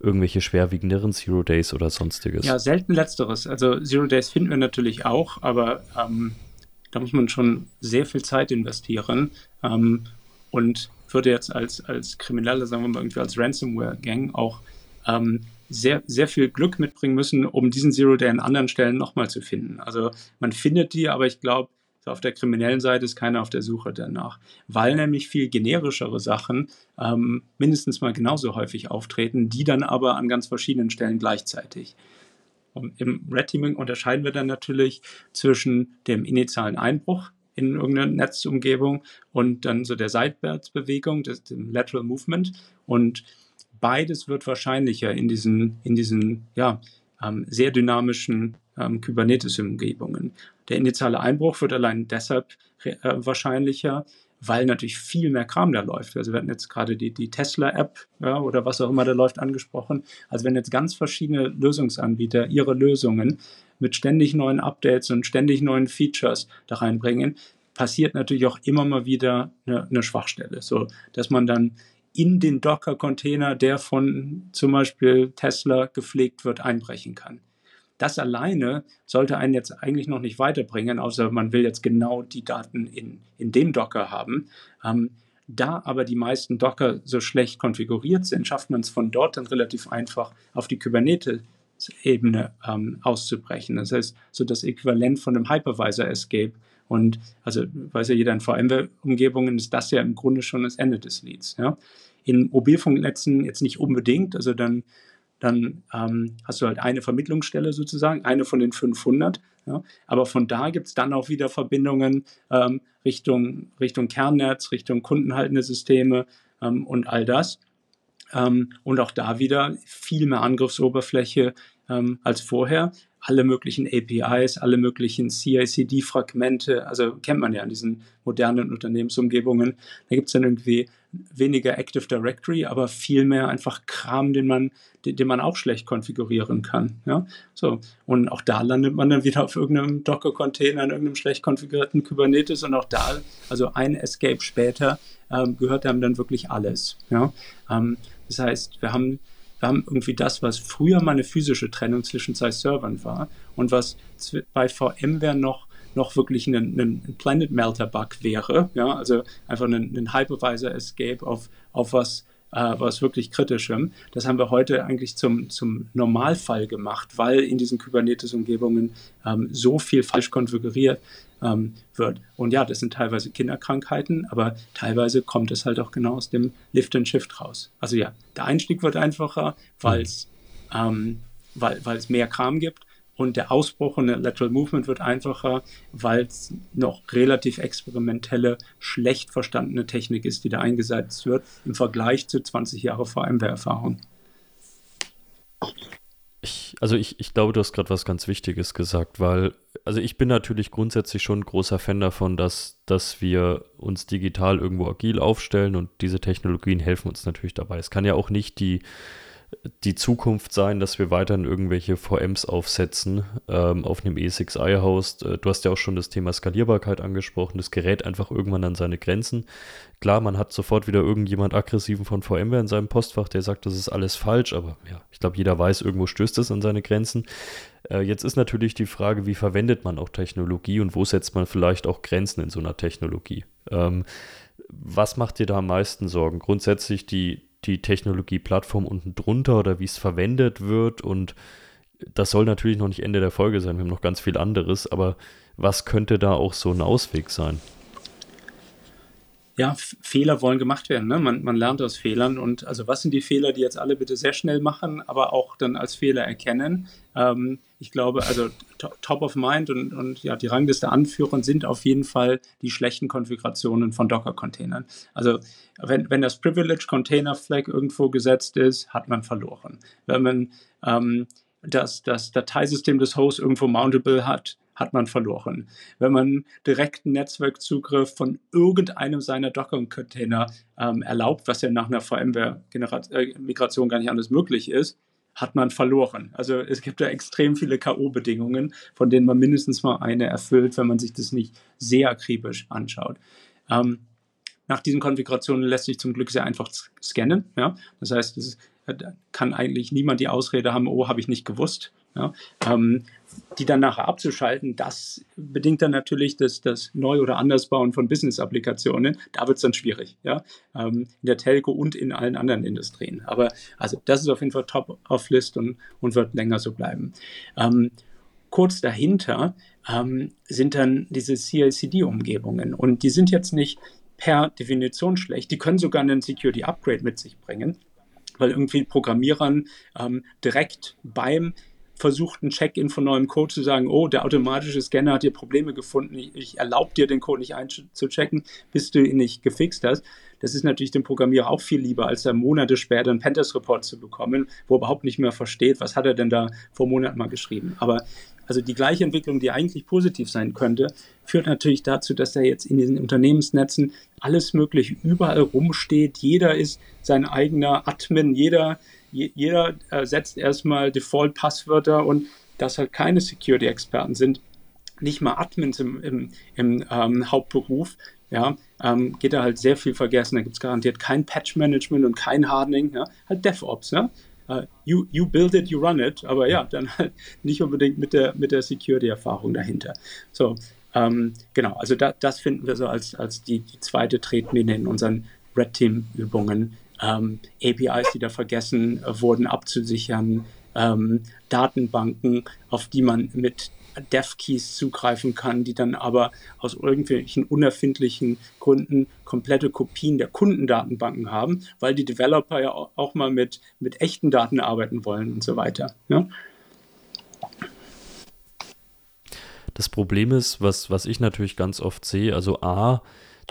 irgendwelche schwerwiegenderen Zero Days oder sonstiges? Ja, selten letzteres. Also Zero Days finden wir natürlich auch, aber ähm, da muss man schon sehr viel Zeit investieren. Ähm, und würde jetzt als, als Krimineller, sagen wir mal irgendwie als Ransomware-Gang auch ähm, sehr, sehr viel Glück mitbringen müssen, um diesen Zero Day an anderen Stellen nochmal zu finden. Also man findet die, aber ich glaube, auf der kriminellen Seite ist keiner auf der Suche danach, weil nämlich viel generischere Sachen ähm, mindestens mal genauso häufig auftreten, die dann aber an ganz verschiedenen Stellen gleichzeitig. Und Im Red Teaming unterscheiden wir dann natürlich zwischen dem initialen Einbruch in irgendeine Netzumgebung und dann so der Seitwärtsbewegung, dem Lateral Movement und beides wird wahrscheinlicher in diesen, in diesen ja, ähm, sehr dynamischen ähm, Kubernetes-Umgebungen. Der initiale Einbruch wird allein deshalb äh, wahrscheinlicher, weil natürlich viel mehr Kram da läuft. Also wir hatten jetzt gerade die, die Tesla-App ja, oder was auch immer da läuft angesprochen. Also wenn jetzt ganz verschiedene Lösungsanbieter ihre Lösungen mit ständig neuen Updates und ständig neuen Features da reinbringen, passiert natürlich auch immer mal wieder eine, eine Schwachstelle, so dass man dann in den Docker-Container, der von zum Beispiel Tesla gepflegt wird, einbrechen kann. Das alleine sollte einen jetzt eigentlich noch nicht weiterbringen, außer man will jetzt genau die Daten in, in dem Docker haben. Ähm, da aber die meisten Docker so schlecht konfiguriert sind, schafft man es von dort dann relativ einfach auf die Kubernetes-Ebene ähm, auszubrechen. Das heißt, so das Äquivalent von einem Hypervisor-Escape. Und also weiß ja jeder in VMware-Umgebungen ist das ja im Grunde schon das Ende des Leads. Ja? In Mobilfunknetzen jetzt nicht unbedingt, also dann, dann ähm, hast du halt eine Vermittlungsstelle sozusagen, eine von den 500. Ja? Aber von da gibt es dann auch wieder Verbindungen ähm, Richtung, Richtung Kernnetz, Richtung kundenhaltende Systeme ähm, und all das. Ähm, und auch da wieder viel mehr Angriffsoberfläche ähm, als vorher alle möglichen APIs, alle möglichen CI-CD-Fragmente, also kennt man ja in diesen modernen Unternehmensumgebungen. Da gibt es dann irgendwie weniger Active Directory, aber viel mehr einfach Kram, den man, den, den, man auch schlecht konfigurieren kann. Ja? So. Und auch da landet man dann wieder auf irgendeinem Docker-Container, in irgendeinem schlecht konfigurierten Kubernetes und auch da, also ein Escape später, ähm, gehört einem dann wirklich alles. Ja? Ähm, das heißt, wir haben wir haben irgendwie das, was früher mal eine physische Trennung zwischen zwei Servern war und was bei VMware noch noch wirklich ein, ein Planet Melter Bug wäre, ja, also einfach ein, ein Hypervisor Escape auf, auf was, äh, was wirklich kritischem. Das haben wir heute eigentlich zum, zum Normalfall gemacht, weil in diesen Kubernetes-Umgebungen ähm, so viel falsch konfiguriert ähm, wird. Und ja, das sind teilweise Kinderkrankheiten, aber teilweise kommt es halt auch genau aus dem Lift and Shift raus. Also ja, der Einstieg wird einfacher, weil es ähm, weil, es mehr Kram gibt. Und der Ausbruch und der Lateral Movement wird einfacher, weil es noch relativ experimentelle, schlecht verstandene Technik ist, die da eingesetzt wird, im Vergleich zu 20 Jahre VMware-Erfahrung. Ich, also ich, ich glaube, du hast gerade was ganz Wichtiges gesagt, weil, also ich bin natürlich grundsätzlich schon ein großer Fan davon, dass, dass wir uns digital irgendwo agil aufstellen und diese Technologien helfen uns natürlich dabei. Es kann ja auch nicht die, die Zukunft sein, dass wir weiterhin irgendwelche VMs aufsetzen ähm, auf einem E6i-Host. Äh, du hast ja auch schon das Thema Skalierbarkeit angesprochen. Das gerät einfach irgendwann an seine Grenzen. Klar, man hat sofort wieder irgendjemand aggressiven von VMware in seinem Postfach, der sagt, das ist alles falsch, aber ja, ich glaube, jeder weiß, irgendwo stößt es an seine Grenzen. Äh, jetzt ist natürlich die Frage, wie verwendet man auch Technologie und wo setzt man vielleicht auch Grenzen in so einer Technologie? Ähm, was macht dir da am meisten Sorgen? Grundsätzlich die, die Technologieplattform unten drunter oder wie es verwendet wird und das soll natürlich noch nicht Ende der Folge sein, wir haben noch ganz viel anderes, aber was könnte da auch so ein Ausweg sein? Ja, Fehler wollen gemacht werden. Ne? Man, man lernt aus Fehlern. Und also was sind die Fehler, die jetzt alle bitte sehr schnell machen, aber auch dann als Fehler erkennen? Ähm, ich glaube, also top of mind und, und ja, die Rangliste Anführern sind auf jeden Fall die schlechten Konfigurationen von Docker-Containern. Also wenn, wenn das Privilege Container Flag irgendwo gesetzt ist, hat man verloren. Wenn man ähm, das, das Dateisystem des Hosts irgendwo mountable hat, hat man verloren. Wenn man direkten Netzwerkzugriff von irgendeinem seiner Docker-Container ähm, erlaubt, was ja nach einer VMware-Migration äh, gar nicht anders möglich ist, hat man verloren. Also es gibt da extrem viele K.O.-Bedingungen, von denen man mindestens mal eine erfüllt, wenn man sich das nicht sehr akribisch anschaut. Ähm, nach diesen Konfigurationen lässt sich zum Glück sehr einfach scannen. Ja? Das heißt, es kann eigentlich niemand die Ausrede haben, oh, habe ich nicht gewusst. Ja? Ähm, die dann nachher abzuschalten, das bedingt dann natürlich das, das Neu- oder Andersbauen von Business-Applikationen. Da wird es dann schwierig, ja, ähm, in der Telco und in allen anderen Industrien. Aber also das ist auf jeden Fall top auf List und, und wird länger so bleiben. Ähm, kurz dahinter ähm, sind dann diese CI-CD-Umgebungen und die sind jetzt nicht per Definition schlecht. Die können sogar einen Security Upgrade mit sich bringen weil irgendwie Programmierern ähm, direkt beim versuchten Check-in von neuem Code zu sagen, oh, der automatische Scanner hat dir Probleme gefunden, ich, ich erlaube dir den Code nicht einzuchecken, bis du ihn nicht gefixt hast. Das ist natürlich dem Programmierer auch viel lieber, als er Monate später einen Pentest-Report zu bekommen, wo er überhaupt nicht mehr versteht, was hat er denn da vor Monaten mal geschrieben. Aber also die gleiche Entwicklung, die eigentlich positiv sein könnte, führt natürlich dazu, dass da jetzt in diesen Unternehmensnetzen alles möglich überall rumsteht. Jeder ist sein eigener Admin, jeder, jeder äh, setzt erstmal Default-Passwörter und dass halt keine Security-Experten sind, nicht mal Admins im, im, im ähm, Hauptberuf, ja, ähm, geht da halt sehr viel vergessen. Da gibt es garantiert kein Patch-Management und kein Hardening, ja, halt DevOps, ja. Uh, you, you build it, you run it, aber ja, dann halt nicht unbedingt mit der, mit der Security-Erfahrung dahinter. So, ähm, genau, also da, das finden wir so als, als die, die zweite Tretmine in unseren Red Team-Übungen. Ähm, APIs, die da vergessen äh, wurden abzusichern, ähm, Datenbanken, auf die man mit Dev-Keys zugreifen kann, die dann aber aus irgendwelchen unerfindlichen Gründen komplette Kopien der Kundendatenbanken haben, weil die Developer ja auch mal mit, mit echten Daten arbeiten wollen und so weiter. Ja? Das Problem ist, was, was ich natürlich ganz oft sehe, also A,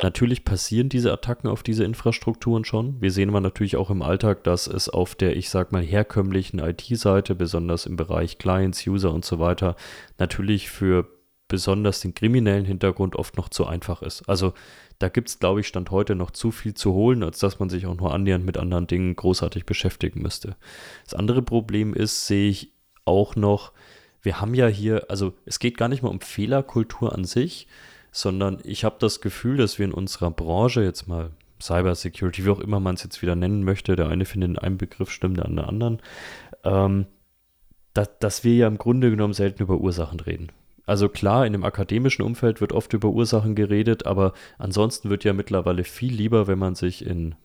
Natürlich passieren diese Attacken auf diese Infrastrukturen schon. Wir sehen aber natürlich auch im Alltag, dass es auf der, ich sag mal, herkömmlichen IT-Seite, besonders im Bereich Clients, User und so weiter, natürlich für besonders den kriminellen Hintergrund oft noch zu einfach ist. Also da gibt es, glaube ich, Stand heute noch zu viel zu holen, als dass man sich auch nur annähernd mit anderen Dingen großartig beschäftigen müsste. Das andere Problem ist, sehe ich auch noch, wir haben ja hier, also es geht gar nicht mal um Fehlerkultur an sich, sondern ich habe das Gefühl, dass wir in unserer Branche jetzt mal Cyber Security, wie auch immer man es jetzt wieder nennen möchte, der eine findet in einem Begriff stimmt, der andere anderen, ähm, dass, dass wir ja im Grunde genommen selten über Ursachen reden. Also klar, in dem akademischen Umfeld wird oft über Ursachen geredet, aber ansonsten wird ja mittlerweile viel lieber, wenn man sich in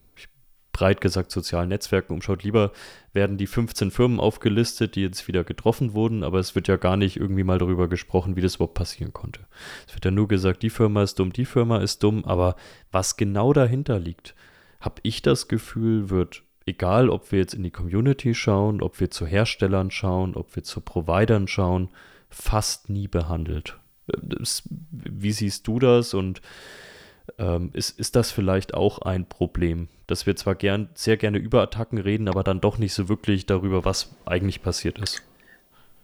breit gesagt sozialen Netzwerken umschaut, lieber werden die 15 Firmen aufgelistet, die jetzt wieder getroffen wurden, aber es wird ja gar nicht irgendwie mal darüber gesprochen, wie das überhaupt passieren konnte. Es wird ja nur gesagt, die Firma ist dumm, die Firma ist dumm, aber was genau dahinter liegt, habe ich das Gefühl, wird egal, ob wir jetzt in die Community schauen, ob wir zu Herstellern schauen, ob wir zu Providern schauen, fast nie behandelt. Wie siehst du das und ähm, ist, ist das vielleicht auch ein Problem, dass wir zwar gern, sehr gerne über Attacken reden, aber dann doch nicht so wirklich darüber, was eigentlich passiert ist?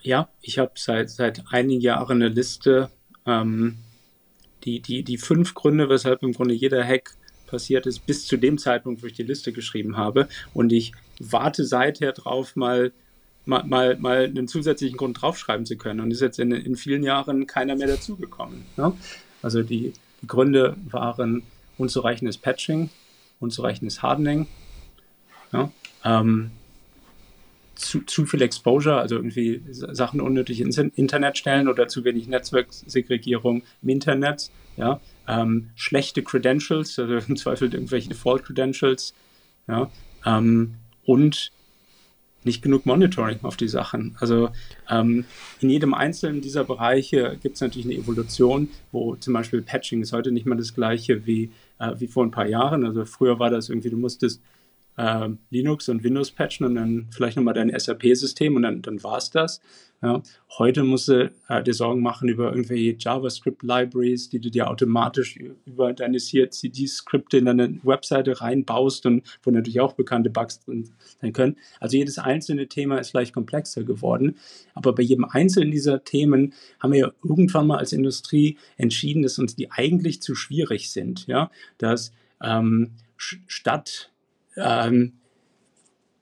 Ja, ich habe seit, seit einigen Jahren eine Liste, ähm, die, die, die fünf Gründe, weshalb im Grunde jeder Hack passiert ist, bis zu dem Zeitpunkt, wo ich die Liste geschrieben habe. Und ich warte seither drauf, mal mal, mal, mal einen zusätzlichen Grund draufschreiben zu können. Und ist jetzt in, in vielen Jahren keiner mehr dazugekommen. Ne? Also die, die Gründe waren unzureichendes Patching, unzureichendes Hardening, ja? ähm, zu, zu viel Exposure, also irgendwie Sachen unnötig ins Internet stellen oder zu wenig Netzwerksegregierung im Internet, ja, ähm, schlechte Credentials, also im Zweifel irgendwelche Default Credentials, ja, ähm, und nicht genug Monitoring auf die Sachen. Also ähm, in jedem einzelnen dieser Bereiche gibt es natürlich eine Evolution, wo zum Beispiel Patching ist heute nicht mehr das gleiche wie, äh, wie vor ein paar Jahren. Also früher war das irgendwie, du musstest äh, Linux und Windows patchen und dann vielleicht nochmal dein SAP-System und dann, dann war es das. Ja. Heute musst du äh, dir Sorgen machen über irgendwelche JavaScript-Libraries, die du dir automatisch über deine CI-CD-Skripte in deine Webseite reinbaust und wo natürlich auch bekannte Bugs drin sein können. Also jedes einzelne Thema ist vielleicht komplexer geworden. Aber bei jedem einzelnen dieser Themen haben wir ja irgendwann mal als Industrie entschieden, dass uns die eigentlich zu schwierig sind. Ja, dass ähm, statt ähm,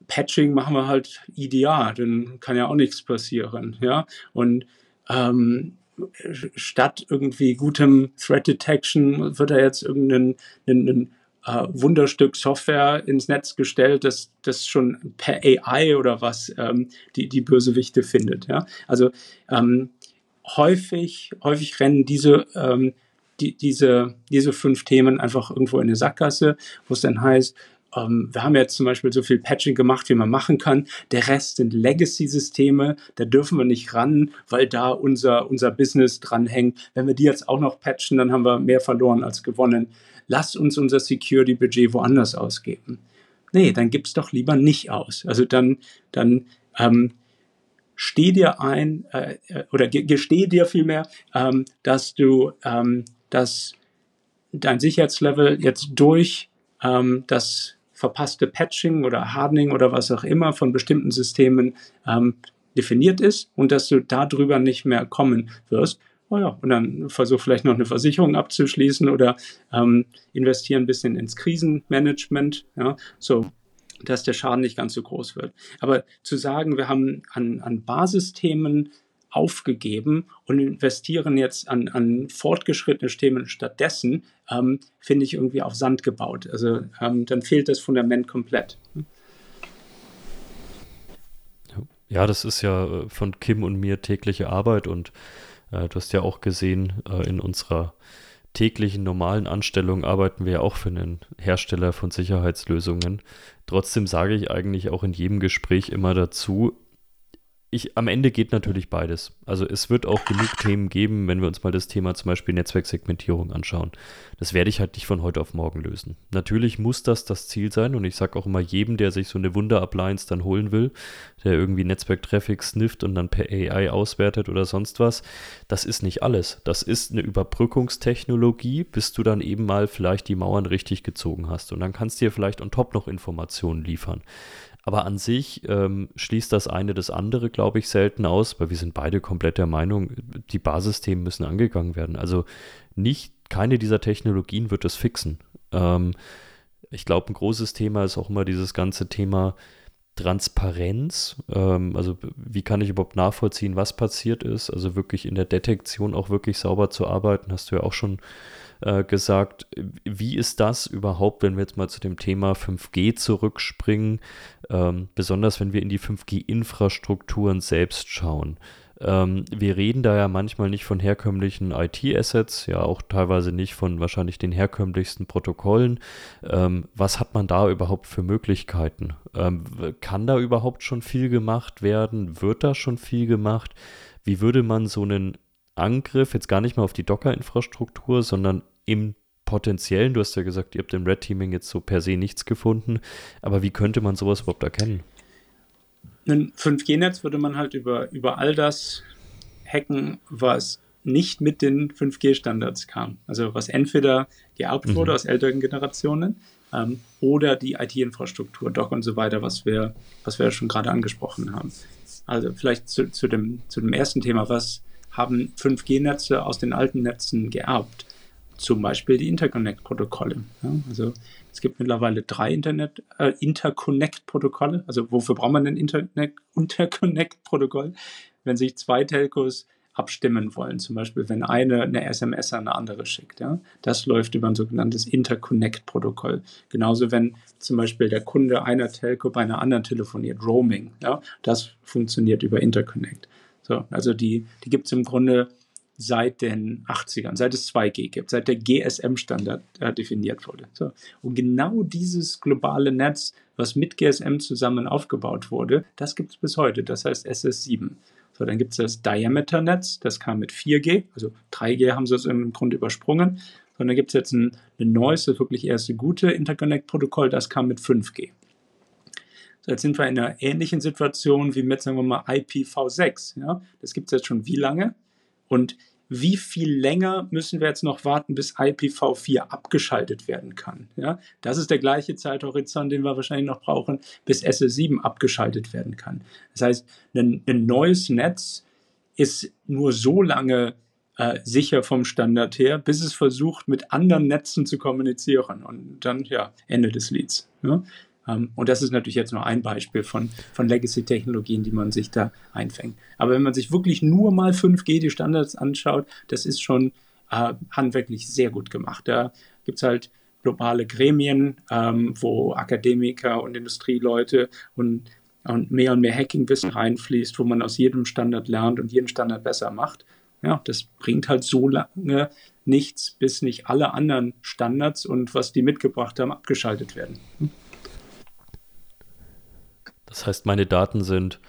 Patching machen wir halt ideal, dann kann ja auch nichts passieren, ja. Und ähm, statt irgendwie gutem Threat Detection wird da jetzt irgendein ein, ein, äh, Wunderstück Software ins Netz gestellt, das, das schon per AI oder was ähm, die, die Bösewichte findet. Ja? Also ähm, häufig, häufig rennen diese, ähm, die, diese, diese fünf Themen einfach irgendwo in eine Sackgasse, wo es dann heißt, ähm, wir haben jetzt zum Beispiel so viel Patching gemacht, wie man machen kann. Der Rest sind Legacy-Systeme, da dürfen wir nicht ran, weil da unser, unser Business dranhängt. Wenn wir die jetzt auch noch patchen, dann haben wir mehr verloren als gewonnen. Lasst uns unser Security-Budget woanders ausgeben. Nee, dann gib's doch lieber nicht aus. Also dann, dann ähm, steh dir ein äh, äh oder gesteh dir vielmehr, ähm, dass du ähm, dass dein Sicherheitslevel jetzt durch ähm, das verpasste Patching oder Hardening oder was auch immer von bestimmten Systemen ähm, definiert ist und dass du darüber nicht mehr kommen wirst. Oh ja, und dann versuch vielleicht noch eine Versicherung abzuschließen oder ähm, investieren ein bisschen ins Krisenmanagement, ja, so dass der Schaden nicht ganz so groß wird. Aber zu sagen, wir haben an, an Basisthemen aufgegeben und investieren jetzt an, an fortgeschrittene Themen stattdessen, ähm, finde ich irgendwie auf Sand gebaut. Also ähm, dann fehlt das Fundament komplett. Ja, das ist ja äh, von Kim und mir tägliche Arbeit und äh, du hast ja auch gesehen, äh, in unserer täglichen normalen Anstellung arbeiten wir auch für einen Hersteller von Sicherheitslösungen. Trotzdem sage ich eigentlich auch in jedem Gespräch immer dazu, ich, am Ende geht natürlich beides. Also es wird auch genug Themen geben, wenn wir uns mal das Thema zum Beispiel Netzwerksegmentierung anschauen. Das werde ich halt nicht von heute auf morgen lösen. Natürlich muss das das Ziel sein und ich sage auch immer jedem, der sich so eine Wunder-Appliance dann holen will, der irgendwie Netzwerk-Traffic snifft und dann per AI auswertet oder sonst was, das ist nicht alles. Das ist eine Überbrückungstechnologie, bis du dann eben mal vielleicht die Mauern richtig gezogen hast und dann kannst du dir vielleicht on top noch Informationen liefern. Aber an sich ähm, schließt das eine das andere, glaube ich, selten aus, weil wir sind beide komplett der Meinung, die Basisthemen müssen angegangen werden. Also nicht, keine dieser Technologien wird das fixen. Ähm, ich glaube, ein großes Thema ist auch immer dieses ganze Thema Transparenz. Ähm, also wie kann ich überhaupt nachvollziehen, was passiert ist? Also wirklich in der Detektion auch wirklich sauber zu arbeiten, hast du ja auch schon äh, gesagt. Wie ist das überhaupt, wenn wir jetzt mal zu dem Thema 5G zurückspringen, ähm, besonders wenn wir in die 5G-Infrastrukturen selbst schauen? Ähm, wir reden da ja manchmal nicht von herkömmlichen IT-Assets, ja auch teilweise nicht von wahrscheinlich den herkömmlichsten Protokollen. Ähm, was hat man da überhaupt für Möglichkeiten? Ähm, kann da überhaupt schon viel gemacht werden? Wird da schon viel gemacht? Wie würde man so einen Angriff jetzt gar nicht mal auf die Docker-Infrastruktur, sondern im potenziellen, du hast ja gesagt, ihr habt im Red Teaming jetzt so per se nichts gefunden, aber wie könnte man sowas überhaupt erkennen? Ein 5G-Netz würde man halt über, über all das hacken, was nicht mit den 5G-Standards kam. Also was entweder geerbt mhm. wurde aus älteren Generationen ähm, oder die IT-Infrastruktur, Doc und so weiter, was wir, was wir schon gerade angesprochen haben. Also vielleicht zu, zu, dem, zu dem ersten Thema, was haben 5G-Netze aus den alten Netzen geerbt? Zum Beispiel die Interconnect-Protokolle. Ja, also es gibt mittlerweile drei Internet, äh, Interconnect-Protokolle. Also wofür braucht man denn Interconnect-Protokoll? Wenn sich zwei Telcos abstimmen wollen, zum Beispiel wenn eine eine SMS an eine andere schickt. Ja? Das läuft über ein sogenanntes Interconnect-Protokoll. Genauso wenn zum Beispiel der Kunde einer Telco bei einer anderen telefoniert, Roaming. Ja? Das funktioniert über Interconnect. So, also die, die gibt es im Grunde seit den 80ern, seit es 2G gibt, seit der GSM-Standard äh, definiert wurde. So. Und genau dieses globale Netz, was mit GSM zusammen aufgebaut wurde, das gibt es bis heute, das heißt SS7. So, dann gibt es das Diameter-Netz, das kam mit 4G, also 3G haben sie es im Grunde übersprungen. Und dann gibt es jetzt ein, ein neues, das wirklich erste gute Interconnect-Protokoll, das kam mit 5G. So, jetzt sind wir in einer ähnlichen Situation wie mit, sagen wir mal, IPv6. Ja? Das gibt es jetzt schon wie lange? Und wie viel länger müssen wir jetzt noch warten, bis IPv4 abgeschaltet werden kann. Ja, das ist der gleiche Zeithorizont, den wir wahrscheinlich noch brauchen, bis SS7 abgeschaltet werden kann. Das heißt, ein, ein neues Netz ist nur so lange äh, sicher vom Standard her, bis es versucht, mit anderen Netzen zu kommunizieren. Und dann, ja, Ende des Lieds. Ja? Ähm, und das ist natürlich jetzt nur ein Beispiel von, von Legacy-Technologien, die man sich da einfängt. Aber wenn man sich wirklich nur mal 5G, die Standards anschaut, das ist schon äh, handwerklich sehr gut gemacht. Da gibt es halt globale Gremien, ähm, wo Akademiker und Industrieleute und, und mehr und mehr Hackingwissen reinfließt, wo man aus jedem Standard lernt und jeden Standard besser macht. Ja, das bringt halt so lange nichts, bis nicht alle anderen Standards und was die mitgebracht haben, abgeschaltet werden. Hm? Das heißt, meine Daten sind,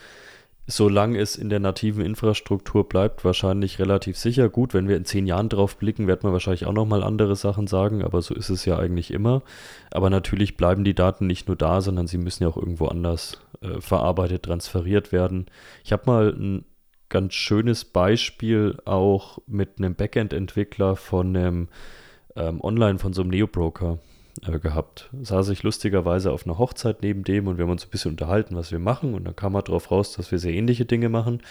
solange es in der nativen Infrastruktur bleibt, wahrscheinlich relativ sicher. Gut, wenn wir in zehn Jahren drauf blicken, wird man wahrscheinlich auch nochmal andere Sachen sagen, aber so ist es ja eigentlich immer. Aber natürlich bleiben die Daten nicht nur da, sondern sie müssen ja auch irgendwo anders äh, verarbeitet, transferiert werden. Ich habe mal ein ganz schönes Beispiel auch mit einem Backend-Entwickler von einem ähm, Online von so einem Neo-Broker äh, gehabt. Saß ich lustigerweise auf einer Hochzeit neben dem und wir haben uns ein bisschen unterhalten, was wir machen. Und dann kam er darauf raus, dass wir sehr ähnliche Dinge machen.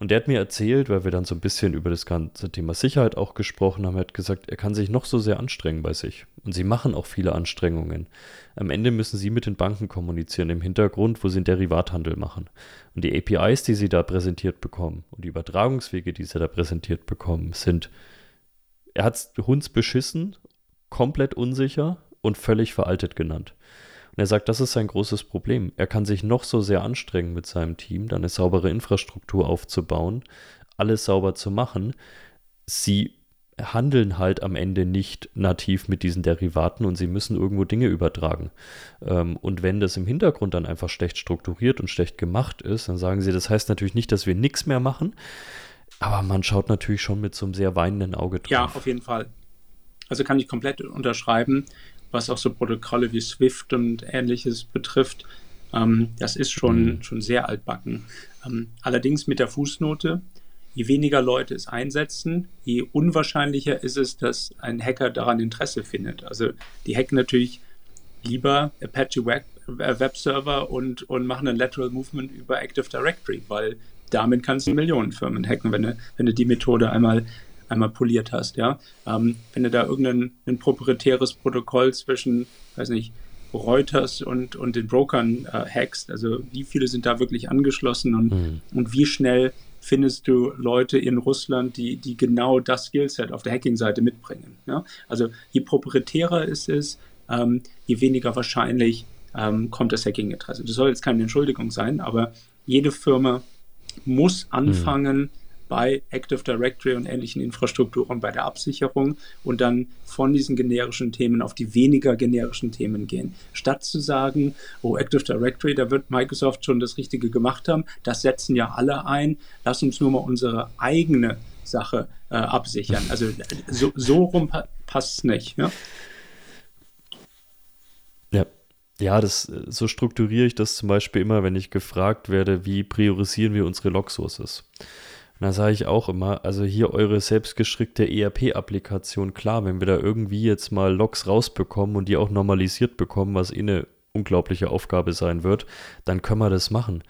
Und der hat mir erzählt, weil wir dann so ein bisschen über das ganze Thema Sicherheit auch gesprochen haben, er hat gesagt, er kann sich noch so sehr anstrengen bei sich. Und sie machen auch viele Anstrengungen. Am Ende müssen sie mit den Banken kommunizieren im Hintergrund, wo sie einen Derivathandel machen. Und die APIs, die sie da präsentiert bekommen und die Übertragungswege, die sie da präsentiert bekommen, sind, er hat es hundsbeschissen, komplett unsicher und völlig veraltet genannt. Und er sagt, das ist sein großes Problem. Er kann sich noch so sehr anstrengen mit seinem Team, dann eine saubere Infrastruktur aufzubauen, alles sauber zu machen. Sie handeln halt am Ende nicht nativ mit diesen Derivaten und sie müssen irgendwo Dinge übertragen. Ähm, und wenn das im Hintergrund dann einfach schlecht strukturiert und schlecht gemacht ist, dann sagen sie, das heißt natürlich nicht, dass wir nichts mehr machen, aber man schaut natürlich schon mit so einem sehr weinenden Auge drauf. Ja, auf jeden Fall. Also kann ich komplett unterschreiben, was auch so Protokolle wie Swift und ähnliches betrifft. Ähm, das ist schon, mhm. schon sehr altbacken. Ähm, allerdings mit der Fußnote, je weniger Leute es einsetzen, je unwahrscheinlicher ist es, dass ein Hacker daran Interesse findet. Also die hacken natürlich lieber Apache Web, äh, Web Server und, und machen ein Lateral Movement über Active Directory, weil damit kannst du Millionenfirmen hacken, wenn du, wenn du die Methode einmal, einmal poliert hast. Ja? Ähm, wenn du da irgendein ein proprietäres Protokoll zwischen, weiß nicht, Reuters und, und den Brokern äh, hackst, also wie viele sind da wirklich angeschlossen und, mhm. und wie schnell findest du Leute in Russland, die, die genau das Skillset auf der Hacking-Seite mitbringen. Ja? Also je proprietärer es ist, ähm, je weniger wahrscheinlich ähm, kommt das Hacking-Interesse. Das soll jetzt keine Entschuldigung sein, aber jede Firma muss anfangen, mhm bei Active Directory und ähnlichen Infrastrukturen bei der Absicherung und dann von diesen generischen Themen auf die weniger generischen Themen gehen. Statt zu sagen, oh, Active Directory, da wird Microsoft schon das Richtige gemacht haben, das setzen ja alle ein, lass uns nur mal unsere eigene Sache äh, absichern. Also so, so rum pa passt es nicht. Ja? ja. Ja, das, so strukturiere ich das zum Beispiel immer, wenn ich gefragt werde, wie priorisieren wir unsere Log-Sources. Da sage ich auch immer, also hier eure selbstgestrickte ERP-Applikation, klar, wenn wir da irgendwie jetzt mal Logs rausbekommen und die auch normalisiert bekommen, was eh eine unglaubliche Aufgabe sein wird, dann können wir das machen.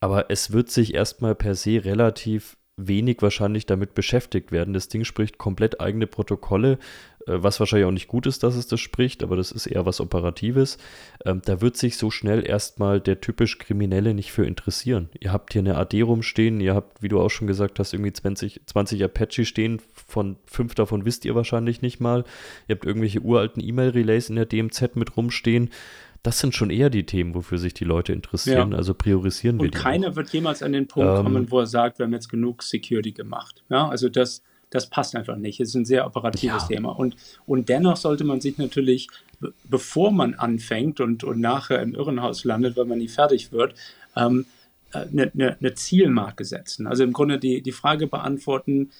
Aber es wird sich erstmal per se relativ wenig wahrscheinlich damit beschäftigt werden. Das Ding spricht komplett eigene Protokolle, was wahrscheinlich auch nicht gut ist, dass es das spricht, aber das ist eher was Operatives. Ähm, da wird sich so schnell erstmal der typisch Kriminelle nicht für interessieren. Ihr habt hier eine AD rumstehen, ihr habt, wie du auch schon gesagt hast, irgendwie 20, 20 Apache stehen, von fünf davon wisst ihr wahrscheinlich nicht mal. Ihr habt irgendwelche uralten E-Mail-Relays in der DMZ mit rumstehen das sind schon eher die Themen, wofür sich die Leute interessieren. Ja. Also priorisieren wir Und keiner auch. wird jemals an den Punkt ähm, kommen, wo er sagt, wir haben jetzt genug Security gemacht. Ja, also das, das passt einfach nicht. Es ist ein sehr operatives ja. Thema. Und, und dennoch sollte man sich natürlich, bevor man anfängt und, und nachher im Irrenhaus landet, weil man nie fertig wird, ähm, eine, eine, eine, Zielmarke setzen. Also im Grunde die, die Frage beantworten,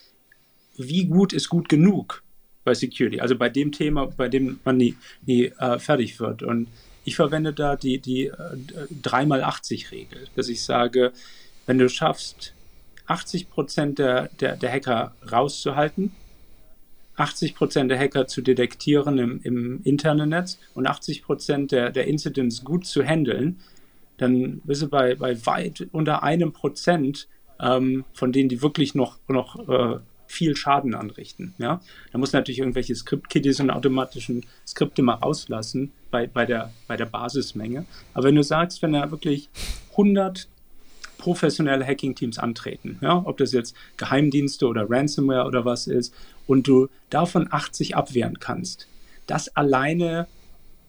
wie gut ist gut genug bei Security? Also bei dem Thema, bei dem man nie, nie äh, fertig wird. Und ich verwende da die, die äh, 3x80-Regel, dass ich sage, wenn du schaffst, 80 der, der, der Hacker rauszuhalten, 80% der Hacker zu detektieren im, im internen Netz und 80 der, der Incidents gut zu handeln, dann bist du bei, bei weit unter einem Prozent ähm, von denen, die wirklich noch, noch äh, viel Schaden anrichten. Ja? Da muss natürlich irgendwelche Script-Kiddies und automatischen Skripte mal rauslassen bei, bei, der, bei der Basismenge. Aber wenn du sagst, wenn da wirklich 100 professionelle Hacking-Teams antreten, ja, ob das jetzt Geheimdienste oder Ransomware oder was ist, und du davon 80 abwehren kannst, das alleine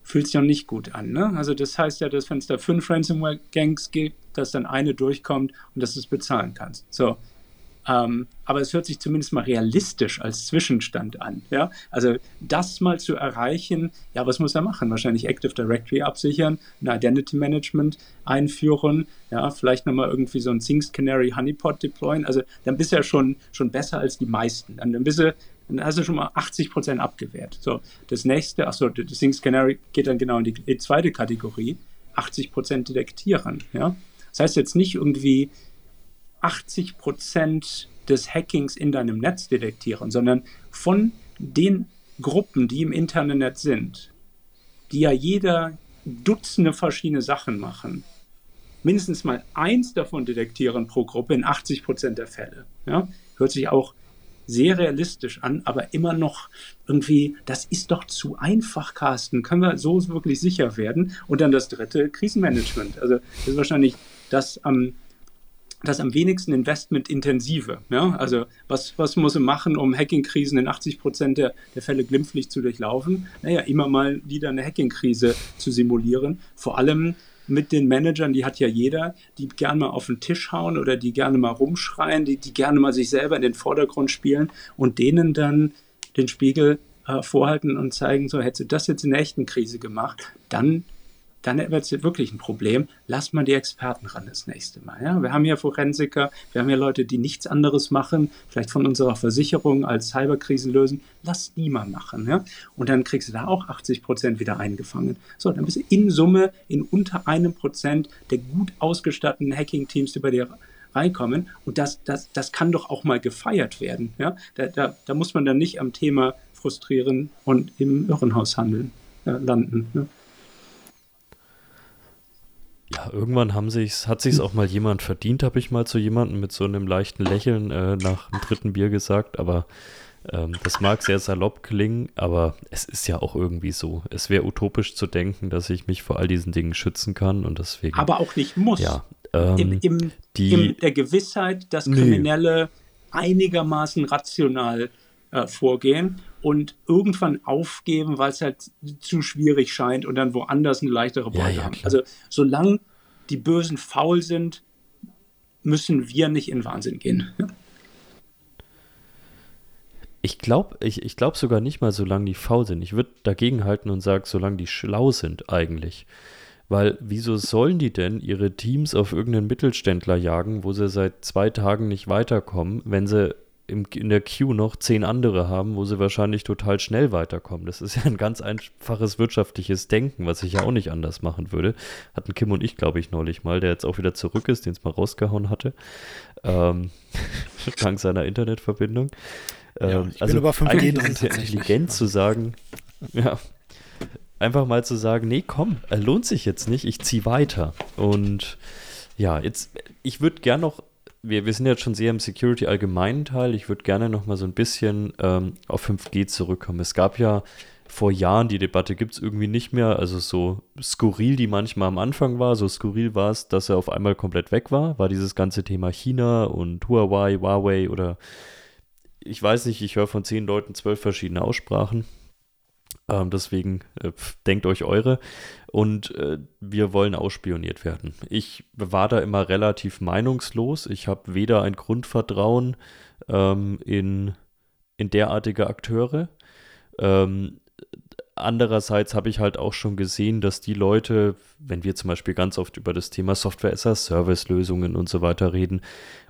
fühlt sich noch nicht gut an. Ne? Also das heißt ja, dass wenn es da fünf Ransomware-Gangs gibt, dass dann eine durchkommt und dass du es bezahlen kannst. So, ähm, aber es hört sich zumindest mal realistisch als Zwischenstand an. Ja? Also das mal zu erreichen, ja, was muss er machen? Wahrscheinlich Active Directory absichern, ein Identity Management einführen, ja, vielleicht nochmal irgendwie so ein Things Canary Honeypot deployen. Also dann bist du ja schon, schon besser als die meisten. Dann, dann bist du dann hast du schon mal 80 Prozent abgewehrt. So, das nächste, achso, das Things Canary geht dann genau in die zweite Kategorie, 80 Prozent detektieren. Ja? Das heißt jetzt nicht irgendwie 80 Prozent des Hackings in deinem Netz detektieren, sondern von den Gruppen, die im Internet sind, die ja jeder Dutzende verschiedene Sachen machen, mindestens mal eins davon detektieren pro Gruppe in 80 Prozent der Fälle. Ja? Hört sich auch sehr realistisch an, aber immer noch irgendwie, das ist doch zu einfach, Carsten. Können wir so wirklich sicher werden? Und dann das dritte, Krisenmanagement. Also das ist wahrscheinlich das am das am wenigsten investmentintensive. Ja? Also was, was muss er machen, um Hacking-Krisen in 80 Prozent der, der Fälle glimpflich zu durchlaufen? Naja, immer mal wieder eine Hacking-Krise zu simulieren. Vor allem mit den Managern, die hat ja jeder, die gerne mal auf den Tisch hauen oder die gerne mal rumschreien, die, die gerne mal sich selber in den Vordergrund spielen und denen dann den Spiegel äh, vorhalten und zeigen, so hättest du das jetzt in der echten Krise gemacht, dann dann wird es wirklich ein Problem. Lass mal die Experten ran das nächste Mal. Ja? Wir haben hier Forensiker, wir haben hier Leute, die nichts anderes machen, vielleicht von unserer Versicherung als Cyberkrisen lösen. Lass die mal machen. Ja? Und dann kriegst du da auch 80 Prozent wieder eingefangen. So, dann bist du in Summe in unter einem Prozent der gut ausgestatteten Hacking-Teams, die bei dir reinkommen. Und das, das, das kann doch auch mal gefeiert werden. Ja? Da, da, da muss man dann nicht am Thema frustrieren und im Irrenhaus handeln, äh, landen. Ja? Ja, irgendwann haben sich's, hat sich's auch mal jemand verdient, habe ich mal zu jemandem mit so einem leichten Lächeln äh, nach dem dritten Bier gesagt, aber ähm, das mag sehr salopp klingen, aber es ist ja auch irgendwie so. Es wäre utopisch zu denken, dass ich mich vor all diesen Dingen schützen kann und deswegen. Aber auch nicht muss. Ja, ähm, Im, im, die, in der Gewissheit, dass Kriminelle nee. einigermaßen rational äh, vorgehen und irgendwann aufgeben, weil es halt zu schwierig scheint und dann woanders eine leichtere Beute ja, ja, haben. Also solange die Bösen faul sind, müssen wir nicht in Wahnsinn gehen. Ich glaube ich, ich glaub sogar nicht mal, solange die faul sind. Ich würde dagegen halten und sagen, solange die schlau sind eigentlich. Weil wieso sollen die denn ihre Teams auf irgendeinen Mittelständler jagen, wo sie seit zwei Tagen nicht weiterkommen, wenn sie im, in der Queue noch zehn andere haben, wo sie wahrscheinlich total schnell weiterkommen. Das ist ja ein ganz einfaches wirtschaftliches Denken, was ich ja auch nicht anders machen würde. Hatten Kim und ich, glaube ich, neulich mal, der jetzt auch wieder zurück ist, den es mal rausgehauen hatte. Ähm, dank seiner Internetverbindung. Ähm, ja, also über 5 eigentlich ist ja intelligent zu sagen, ja, einfach mal zu sagen, nee, komm, er lohnt sich jetzt nicht, ich ziehe weiter. Und ja, jetzt, ich würde gern noch wir, wir sind jetzt schon sehr im Security-allgemeinen Teil. Ich würde gerne noch mal so ein bisschen ähm, auf 5G zurückkommen. Es gab ja vor Jahren, die Debatte gibt es irgendwie nicht mehr, also so skurril, die manchmal am Anfang war, so skurril war es, dass er auf einmal komplett weg war, war dieses ganze Thema China und Huawei, Huawei oder ich weiß nicht, ich höre von zehn Leuten zwölf verschiedene Aussprachen. Ähm, deswegen äh, denkt euch eure. Und äh, wir wollen ausspioniert werden. Ich war da immer relativ meinungslos. Ich habe weder ein Grundvertrauen ähm, in, in derartige Akteure. Ähm, andererseits habe ich halt auch schon gesehen, dass die Leute, wenn wir zum Beispiel ganz oft über das Thema Software as a Service Lösungen und so weiter reden,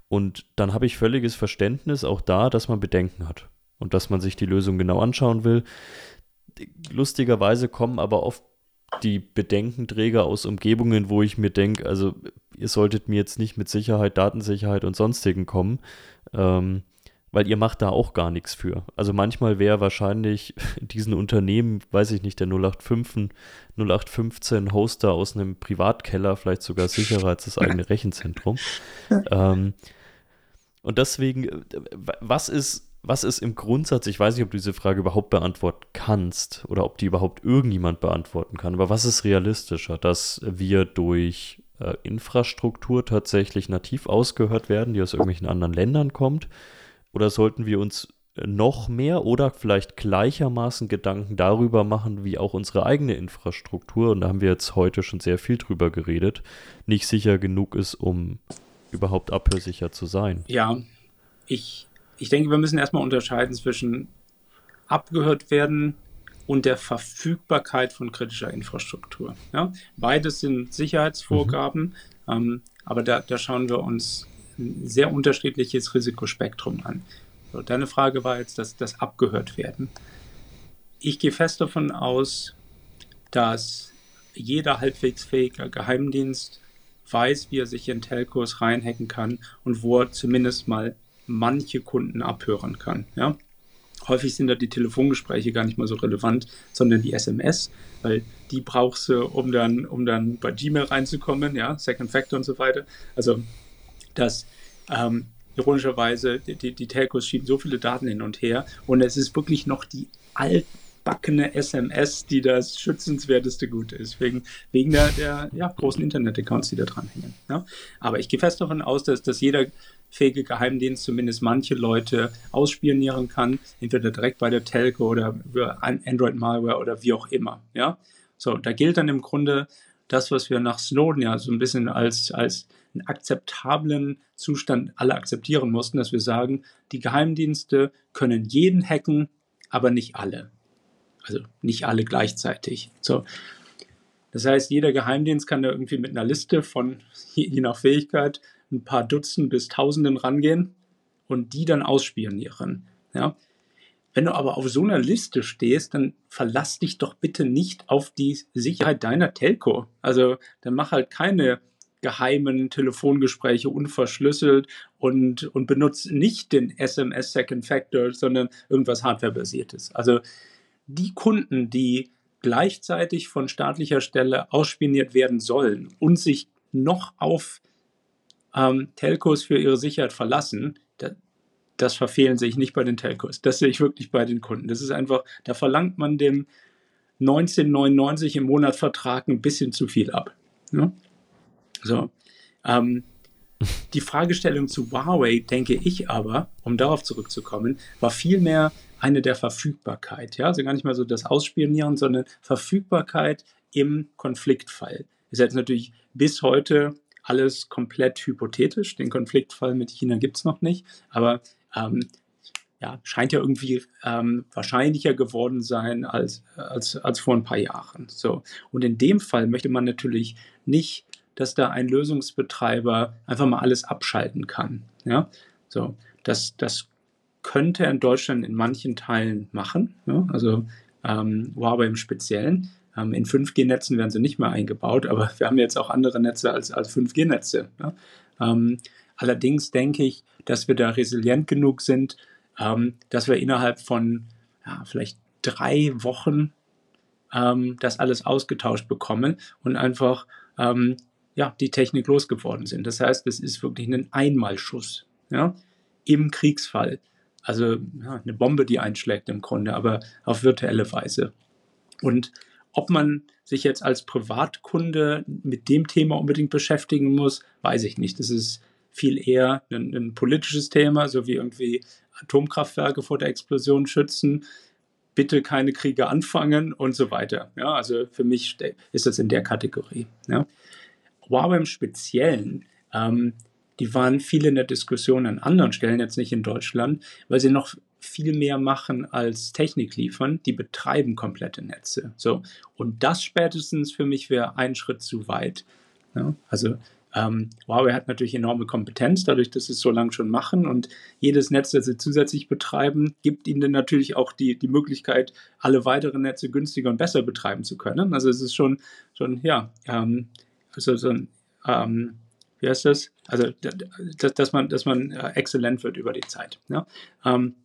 und dann habe ich völliges Verständnis auch da, dass man Bedenken hat und dass man sich die Lösung genau anschauen will lustigerweise kommen aber oft die Bedenkenträger aus Umgebungen, wo ich mir denke, also ihr solltet mir jetzt nicht mit Sicherheit, Datensicherheit und sonstigen kommen, ähm, weil ihr macht da auch gar nichts für. Also manchmal wäre wahrscheinlich in diesen Unternehmen, weiß ich nicht, der 0815, 0815 Hoster aus einem Privatkeller vielleicht sogar sicherer als das eigene Rechenzentrum. ähm, und deswegen, äh, was ist was ist im Grundsatz, ich weiß nicht, ob du diese Frage überhaupt beantworten kannst oder ob die überhaupt irgendjemand beantworten kann, aber was ist realistischer, dass wir durch äh, Infrastruktur tatsächlich nativ ausgehört werden, die aus irgendwelchen anderen Ländern kommt? Oder sollten wir uns noch mehr oder vielleicht gleichermaßen Gedanken darüber machen, wie auch unsere eigene Infrastruktur, und da haben wir jetzt heute schon sehr viel drüber geredet, nicht sicher genug ist, um überhaupt abhörsicher zu sein? Ja, ich ich denke, wir müssen erstmal unterscheiden zwischen abgehört werden und der Verfügbarkeit von kritischer Infrastruktur. Ja? Beides sind Sicherheitsvorgaben, mhm. ähm, aber da, da, schauen wir uns ein sehr unterschiedliches Risikospektrum an. So, deine Frage war jetzt das, das Abgehört werden. Ich gehe fest davon aus, dass jeder halbwegs fähige Geheimdienst weiß, wie er sich in Telcos reinhacken kann und wo er zumindest mal manche Kunden abhören kann. Ja? Häufig sind da die Telefongespräche gar nicht mal so relevant, sondern die SMS, weil die brauchst du, um dann, um dann bei Gmail reinzukommen, ja, Second Factor und so weiter. Also das ähm, ironischerweise, die, die Telcos schieben so viele Daten hin und her und es ist wirklich noch die altbackene SMS, die das schützenswerteste Gut ist, wegen, wegen der, der ja, großen Internet-Accounts, die da dranhängen. Ja? Aber ich gehe fest davon aus, dass, dass jeder fähige Geheimdienst zumindest manche Leute ausspionieren kann, entweder direkt bei der Telco oder über Android-Malware oder wie auch immer. Ja, so da gilt dann im Grunde das, was wir nach Snowden ja so ein bisschen als als einen akzeptablen Zustand alle akzeptieren mussten, dass wir sagen, die Geheimdienste können jeden hacken, aber nicht alle. Also nicht alle gleichzeitig. So. Das heißt, jeder Geheimdienst kann da irgendwie mit einer Liste von, je nach Fähigkeit, ein paar Dutzend bis Tausenden rangehen und die dann ausspionieren. Ja? Wenn du aber auf so einer Liste stehst, dann verlass dich doch bitte nicht auf die Sicherheit deiner Telco. Also dann mach halt keine geheimen Telefongespräche unverschlüsselt und, und benutzt nicht den SMS Second Factor, sondern irgendwas Hardwarebasiertes. Also die Kunden, die gleichzeitig von staatlicher Stelle ausspioniert werden sollen und sich noch auf ähm, Telcos für ihre Sicherheit verlassen, da, das verfehlen sich nicht bei den Telcos. Das sehe ich wirklich bei den Kunden. Das ist einfach, da verlangt man dem 1999 im Monat Vertrag ein bisschen zu viel ab. Ja? So. Ähm, die Fragestellung zu Huawei, denke ich aber, um darauf zurückzukommen, war vielmehr eine der Verfügbarkeit. Ja? Also gar nicht mal so das Ausspionieren, sondern Verfügbarkeit im Konfliktfall. Ist jetzt natürlich bis heute alles komplett hypothetisch. Den Konfliktfall mit China gibt es noch nicht, aber ähm, ja, scheint ja irgendwie ähm, wahrscheinlicher geworden sein als, als, als vor ein paar Jahren. So. Und in dem Fall möchte man natürlich nicht, dass da ein Lösungsbetreiber einfach mal alles abschalten kann. Ja? So, das, das könnte er in Deutschland in manchen Teilen machen, ja? also ähm, Huawei im Speziellen. Ähm, in 5G-Netzen werden sie nicht mehr eingebaut, aber wir haben jetzt auch andere Netze als, als 5G-Netze. Ja? Ähm, allerdings denke ich, dass wir da resilient genug sind, ähm, dass wir innerhalb von ja, vielleicht drei Wochen ähm, das alles ausgetauscht bekommen und einfach ähm, ja, die Technik losgeworden sind. Das heißt, es ist wirklich ein Einmalschuss ja, im Kriegsfall. Also ja, eine Bombe, die einschlägt im Grunde, aber auf virtuelle Weise. Und ob man sich jetzt als Privatkunde mit dem Thema unbedingt beschäftigen muss, weiß ich nicht. Das ist viel eher ein, ein politisches Thema, so wie irgendwie Atomkraftwerke vor der Explosion schützen, bitte keine Kriege anfangen und so weiter. Ja, also für mich ist das in der Kategorie. Ja. Huawei im Speziellen, ähm, die waren viele in der Diskussion an anderen Stellen, jetzt nicht in Deutschland, weil sie noch viel mehr machen als Technik liefern, die betreiben komplette Netze. So. Und das spätestens für mich wäre ein Schritt zu weit. Ja, also ähm, Huawei hat natürlich enorme Kompetenz, dadurch, dass sie es so lange schon machen und jedes Netz, das sie zusätzlich betreiben, gibt ihnen dann natürlich auch die, die Möglichkeit, alle weiteren Netze günstiger und besser betreiben zu können. Also es ist schon, schon ja, ähm, also so ein, ähm, wie heißt das? Also, dass, dass man, dass man äh, exzellent wird über die Zeit. Ja? Ähm,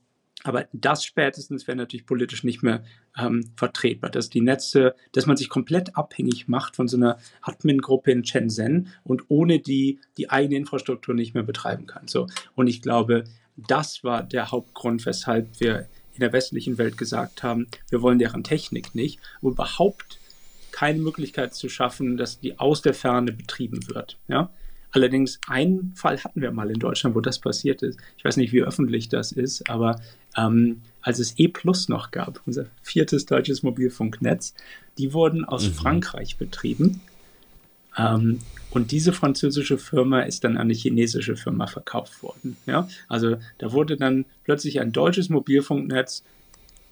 aber das spätestens wäre natürlich politisch nicht mehr ähm, vertretbar, dass die Netze, dass man sich komplett abhängig macht von so einer Admin-Gruppe in Shenzhen und ohne die die eigene Infrastruktur nicht mehr betreiben kann. So. Und ich glaube, das war der Hauptgrund, weshalb wir in der westlichen Welt gesagt haben, wir wollen deren Technik nicht, um überhaupt keine Möglichkeit zu schaffen, dass die aus der Ferne betrieben wird. Ja? Allerdings einen Fall hatten wir mal in Deutschland, wo das passiert ist. Ich weiß nicht, wie öffentlich das ist, aber ähm, als es E Plus noch gab, unser viertes deutsches Mobilfunknetz, die wurden aus mhm. Frankreich betrieben. Ähm, und diese französische Firma ist dann an eine chinesische Firma verkauft worden. Ja? Also da wurde dann plötzlich ein deutsches Mobilfunknetz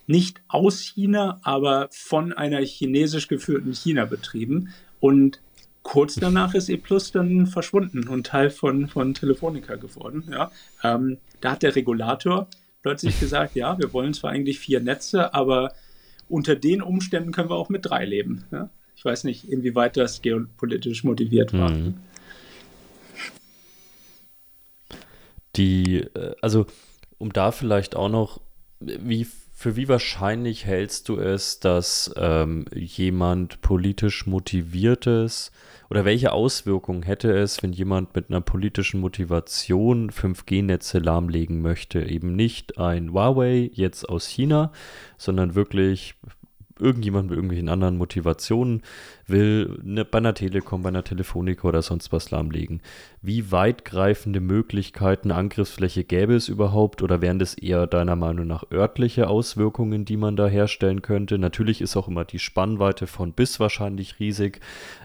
nicht aus China, aber von einer chinesisch geführten China betrieben. Und kurz danach ist E Plus dann verschwunden und Teil von, von Telefonica geworden. Ja. Ähm, da hat der Regulator plötzlich gesagt, ja, wir wollen zwar eigentlich vier Netze, aber unter den Umständen können wir auch mit drei leben. Ja. Ich weiß nicht, inwieweit das geopolitisch motiviert war. Mhm. Die, äh, also um da vielleicht auch noch, wie für wie wahrscheinlich hältst du es, dass ähm, jemand politisch motiviertes oder welche Auswirkungen hätte es, wenn jemand mit einer politischen Motivation 5G-Netze lahmlegen möchte? Eben nicht ein Huawei jetzt aus China, sondern wirklich irgendjemand mit irgendwelchen anderen Motivationen will eine, bei einer Telekom, bei einer Telefonica oder sonst was lahmlegen. Wie weitgreifende Möglichkeiten, Angriffsfläche gäbe es überhaupt oder wären das eher deiner Meinung nach örtliche Auswirkungen, die man da herstellen könnte? Natürlich ist auch immer die Spannweite von bis wahrscheinlich riesig.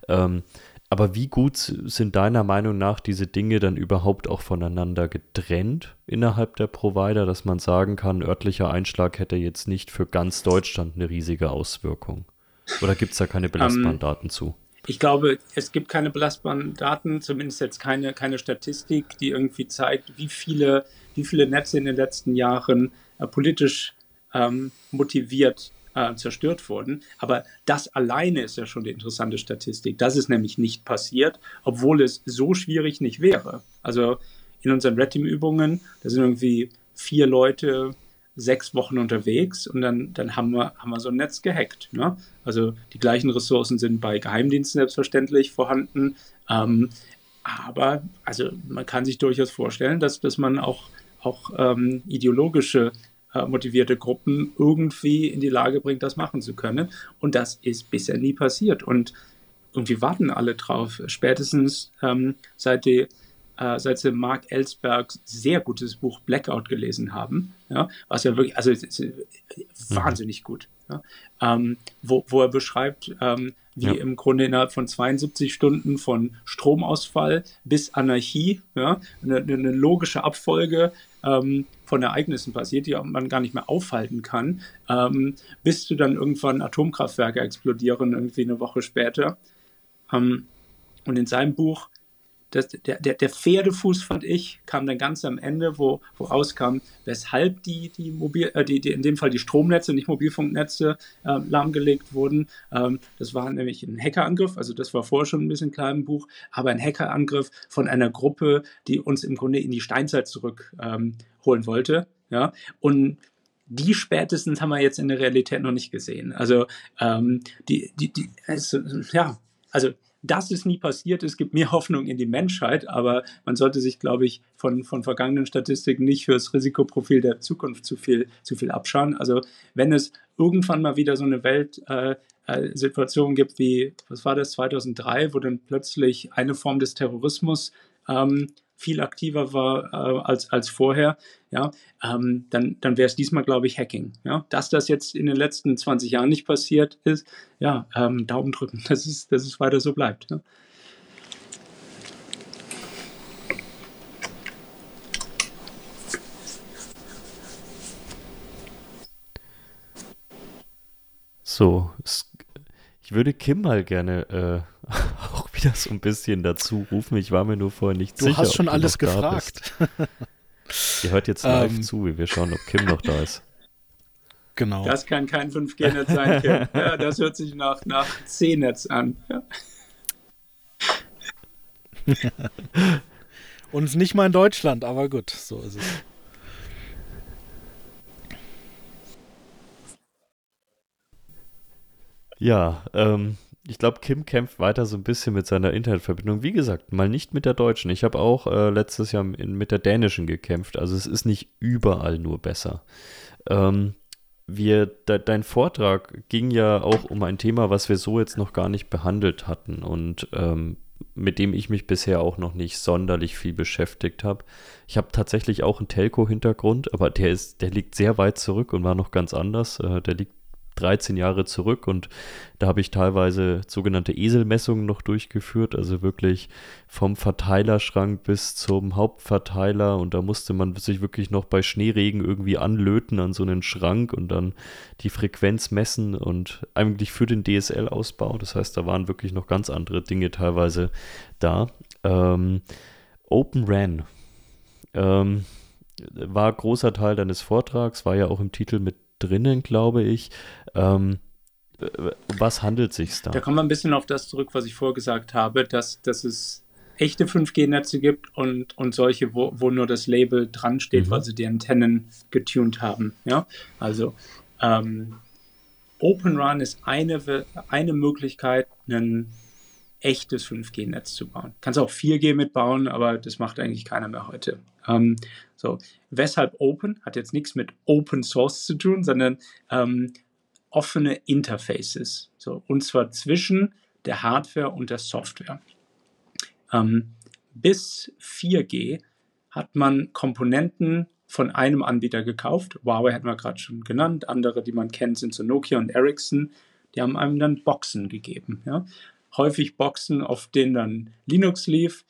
Ähm, aber wie gut sind deiner Meinung nach diese Dinge dann überhaupt auch voneinander getrennt innerhalb der Provider, dass man sagen kann, örtlicher Einschlag hätte jetzt nicht für ganz Deutschland eine riesige Auswirkung? Oder gibt es da keine belastbaren ähm, Daten zu? Ich glaube, es gibt keine belastbaren Daten, zumindest jetzt keine, keine Statistik, die irgendwie zeigt, wie viele, wie viele Netze in den letzten Jahren äh, politisch ähm, motiviert äh, zerstört wurden. Aber das alleine ist ja schon die interessante Statistik. Das ist nämlich nicht passiert, obwohl es so schwierig nicht wäre. Also in unseren Red Team-Übungen, da sind irgendwie vier Leute sechs Wochen unterwegs und dann, dann haben, wir, haben wir so ein Netz gehackt. Ne? Also die gleichen Ressourcen sind bei Geheimdiensten selbstverständlich vorhanden. Ähm, aber also man kann sich durchaus vorstellen, dass, dass man auch, auch ähm, ideologische äh, motivierte Gruppen irgendwie in die Lage bringt, das machen zu können. Und das ist bisher nie passiert. Und irgendwie warten alle drauf. Spätestens ähm, seit die äh, seit sie Mark Ellsbergs sehr gutes Buch Blackout gelesen haben, ja, was ja wirklich, also mhm. wahnsinnig gut, ja, ähm, wo, wo er beschreibt, ähm, wie ja. im Grunde innerhalb von 72 Stunden von Stromausfall bis Anarchie, ja, eine, eine logische Abfolge ähm, von Ereignissen passiert, die man gar nicht mehr aufhalten kann, ähm, bis du dann irgendwann Atomkraftwerke explodieren, irgendwie eine Woche später. Ähm, und in seinem Buch das, der, der, der Pferdefuß, fand ich, kam dann ganz am Ende, wo, wo rauskam, weshalb die, die, Mobil, äh, die, die in dem Fall die Stromnetze, nicht Mobilfunknetze, äh, lahmgelegt wurden. Ähm, das war nämlich ein Hackerangriff, also das war vorher schon ein bisschen klar im Buch, aber ein Hackerangriff von einer Gruppe, die uns im Grunde in die Steinzeit zurückholen ähm, wollte. Ja? Und die spätestens haben wir jetzt in der Realität noch nicht gesehen. Also ähm, die, die, die, also, ja, also dass es nie passiert ist, gibt mir Hoffnung in die Menschheit, aber man sollte sich, glaube ich, von, von vergangenen Statistiken nicht fürs Risikoprofil der Zukunft zu viel, zu viel abschauen. Also wenn es irgendwann mal wieder so eine Weltsituation äh, gibt wie, was war das, 2003, wo dann plötzlich eine Form des Terrorismus ähm, viel aktiver war äh, als, als vorher, ja, ähm, dann, dann wäre es diesmal, glaube ich, Hacking. Ja? Dass das jetzt in den letzten 20 Jahren nicht passiert ist, ja, ähm, Daumen drücken, dass es, dass es weiter so bleibt. Ja? So, ich würde Kim mal gerne äh, auch wieder so ein bisschen dazu rufen. Ich war mir nur vorher nicht du sicher. Du hast schon alles gefragt. Ihr hört jetzt live ähm, zu, wie wir schauen, ob Kim noch da ist. Genau. Das kann kein 5G-Netz sein, Kim. Ja, das hört sich nach, nach C-Netz an. Und nicht mal in Deutschland, aber gut, so ist es. Ja, ähm, ich glaube, Kim kämpft weiter so ein bisschen mit seiner Internetverbindung. Wie gesagt, mal nicht mit der deutschen. Ich habe auch äh, letztes Jahr mit der dänischen gekämpft. Also es ist nicht überall nur besser. Ähm, wir, de, dein Vortrag ging ja auch um ein Thema, was wir so jetzt noch gar nicht behandelt hatten und ähm, mit dem ich mich bisher auch noch nicht sonderlich viel beschäftigt habe. Ich habe tatsächlich auch einen Telco-Hintergrund, aber der ist, der liegt sehr weit zurück und war noch ganz anders. Äh, der liegt 13 Jahre zurück und da habe ich teilweise sogenannte Eselmessungen noch durchgeführt, also wirklich vom Verteilerschrank bis zum Hauptverteiler und da musste man sich wirklich noch bei Schneeregen irgendwie anlöten an so einen Schrank und dann die Frequenz messen und eigentlich für den DSL-Ausbau, das heißt, da waren wirklich noch ganz andere Dinge teilweise da. Ähm, Open RAN. Ähm, war großer Teil deines Vortrags, war ja auch im Titel mit drinnen, glaube ich. Ähm, was handelt sich da? Da kommen wir ein bisschen auf das zurück, was ich vorher gesagt habe, dass, dass es echte 5G-Netze gibt und, und solche, wo, wo nur das Label dran steht, mhm. weil sie die Antennen getuned haben. Ja? Also ähm, Open Run ist eine, eine Möglichkeit, ein echtes 5G-Netz zu bauen. Kannst auch 4G mitbauen, aber das macht eigentlich keiner mehr heute. Ähm, so, weshalb Open? Hat jetzt nichts mit Open Source zu tun, sondern ähm, offene Interfaces. So, und zwar zwischen der Hardware und der Software. Ähm, bis 4G hat man Komponenten von einem Anbieter gekauft. Huawei hat man gerade schon genannt. Andere, die man kennt, sind so Nokia und Ericsson. Die haben einem dann Boxen gegeben. Ja? häufig Boxen, auf denen dann Linux lief,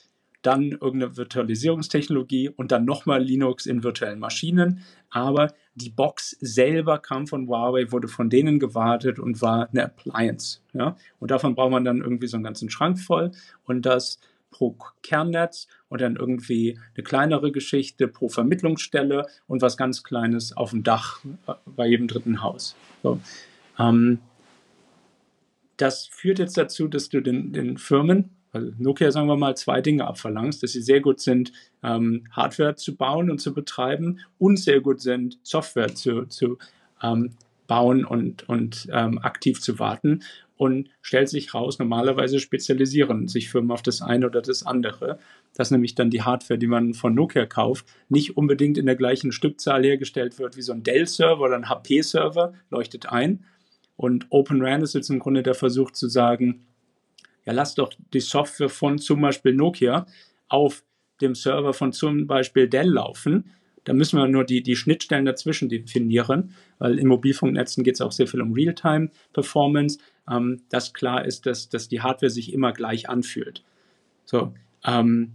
dann irgendeine Virtualisierungstechnologie und dann nochmal Linux in virtuellen Maschinen. Aber die Box selber kam von Huawei, wurde von denen gewartet und war eine Appliance. Ja? Und davon braucht man dann irgendwie so einen ganzen Schrank voll und das pro Kernnetz und dann irgendwie eine kleinere Geschichte pro Vermittlungsstelle und was ganz Kleines auf dem Dach bei jedem dritten Haus. So. Ähm, das führt jetzt dazu, dass du den, den Firmen, also Nokia sagen wir mal, zwei Dinge abverlangst, dass sie sehr gut sind, ähm, Hardware zu bauen und zu betreiben und sehr gut sind, Software zu, zu ähm, bauen und, und ähm, aktiv zu warten. Und stellt sich raus, normalerweise spezialisieren sich Firmen auf das eine oder das andere. Dass nämlich dann die Hardware, die man von Nokia kauft, nicht unbedingt in der gleichen Stückzahl hergestellt wird wie so ein Dell-Server oder ein HP-Server, leuchtet ein, und Open RAN ist jetzt im Grunde der Versuch zu sagen, ja, lass doch die Software von zum Beispiel Nokia auf dem Server von zum Beispiel Dell laufen. Da müssen wir nur die, die Schnittstellen dazwischen definieren, weil in Mobilfunknetzen geht es auch sehr viel um Realtime-Performance, ähm, dass klar ist, dass, dass die Hardware sich immer gleich anfühlt. So, ähm,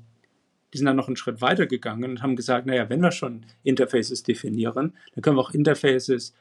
die sind dann noch einen Schritt weiter gegangen und haben gesagt, naja, wenn wir schon Interfaces definieren, dann können wir auch Interfaces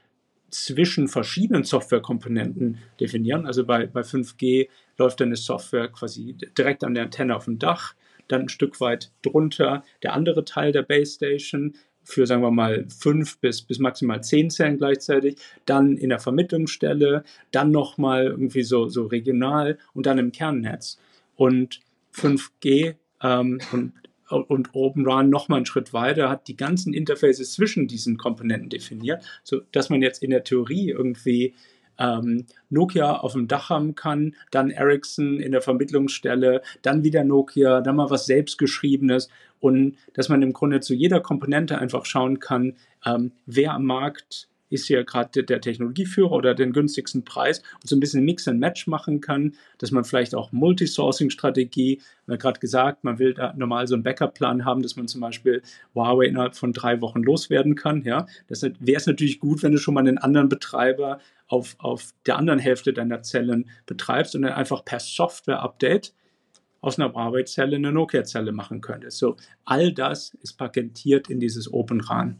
zwischen verschiedenen Softwarekomponenten definieren. Also bei, bei 5G läuft eine Software quasi direkt an der Antenne auf dem Dach, dann ein Stück weit drunter der andere Teil der Base Station für, sagen wir mal, fünf bis, bis maximal zehn Zellen gleichzeitig, dann in der Vermittlungsstelle, dann nochmal irgendwie so, so regional und dann im Kernnetz. Und 5G ähm, und und Open Run noch mal einen Schritt weiter, hat die ganzen Interfaces zwischen diesen Komponenten definiert, so dass man jetzt in der Theorie irgendwie ähm, Nokia auf dem Dach haben kann, dann Ericsson in der Vermittlungsstelle, dann wieder Nokia, dann mal was selbstgeschriebenes und dass man im Grunde zu jeder Komponente einfach schauen kann, ähm, wer am Markt ist hier gerade der Technologieführer oder den günstigsten Preis und so ein bisschen Mix and Match machen kann, dass man vielleicht auch Multisourcing-Strategie, wir gerade gesagt, man will da normal so einen Backup-Plan haben, dass man zum Beispiel Huawei innerhalb von drei Wochen loswerden kann. Ja, das wäre es natürlich gut, wenn du schon mal einen anderen Betreiber auf, auf der anderen Hälfte deiner Zellen betreibst und dann einfach per Software-Update aus einer Huawei-Zelle eine Nokia-Zelle machen könntest. So, all das ist paketiert in dieses Open RAN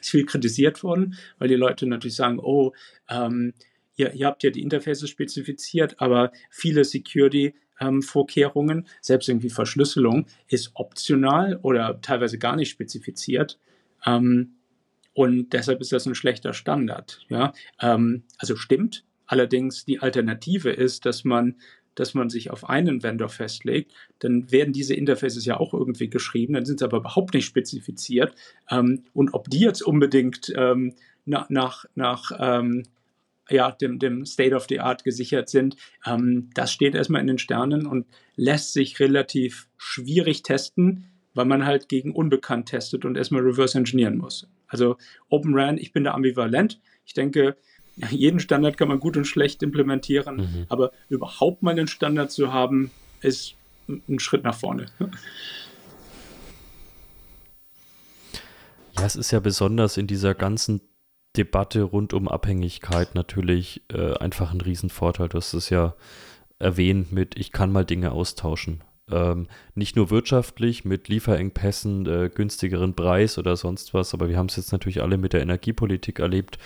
ist viel kritisiert worden, weil die Leute natürlich sagen, oh, ähm, ihr, ihr, habt ja die Interfaces spezifiziert, aber viele Security ähm, Vorkehrungen, selbst irgendwie Verschlüsselung, ist optional oder teilweise gar nicht spezifiziert. Ähm, und deshalb ist das ein schlechter Standard. Ja? Ähm, also stimmt. Allerdings die Alternative ist, dass man dass man sich auf einen Vendor festlegt, dann werden diese Interfaces ja auch irgendwie geschrieben, dann sind sie aber überhaupt nicht spezifiziert. Ähm, und ob die jetzt unbedingt ähm, nach, nach, nach ähm, ja, dem, dem State of the Art gesichert sind, ähm, das steht erstmal in den Sternen und lässt sich relativ schwierig testen, weil man halt gegen unbekannt testet und erstmal reverse engineeren muss. Also Open RAN, ich bin da ambivalent. Ich denke, jeden Standard kann man gut und schlecht implementieren, mhm. aber überhaupt mal einen Standard zu haben, ist ein Schritt nach vorne. Ja, es ist ja besonders in dieser ganzen Debatte rund um Abhängigkeit natürlich äh, einfach ein Riesenvorteil. Du hast es ja erwähnt mit, ich kann mal Dinge austauschen. Ähm, nicht nur wirtschaftlich mit Lieferengpässen, äh, günstigeren Preis oder sonst was, aber wir haben es jetzt natürlich alle mit der Energiepolitik erlebt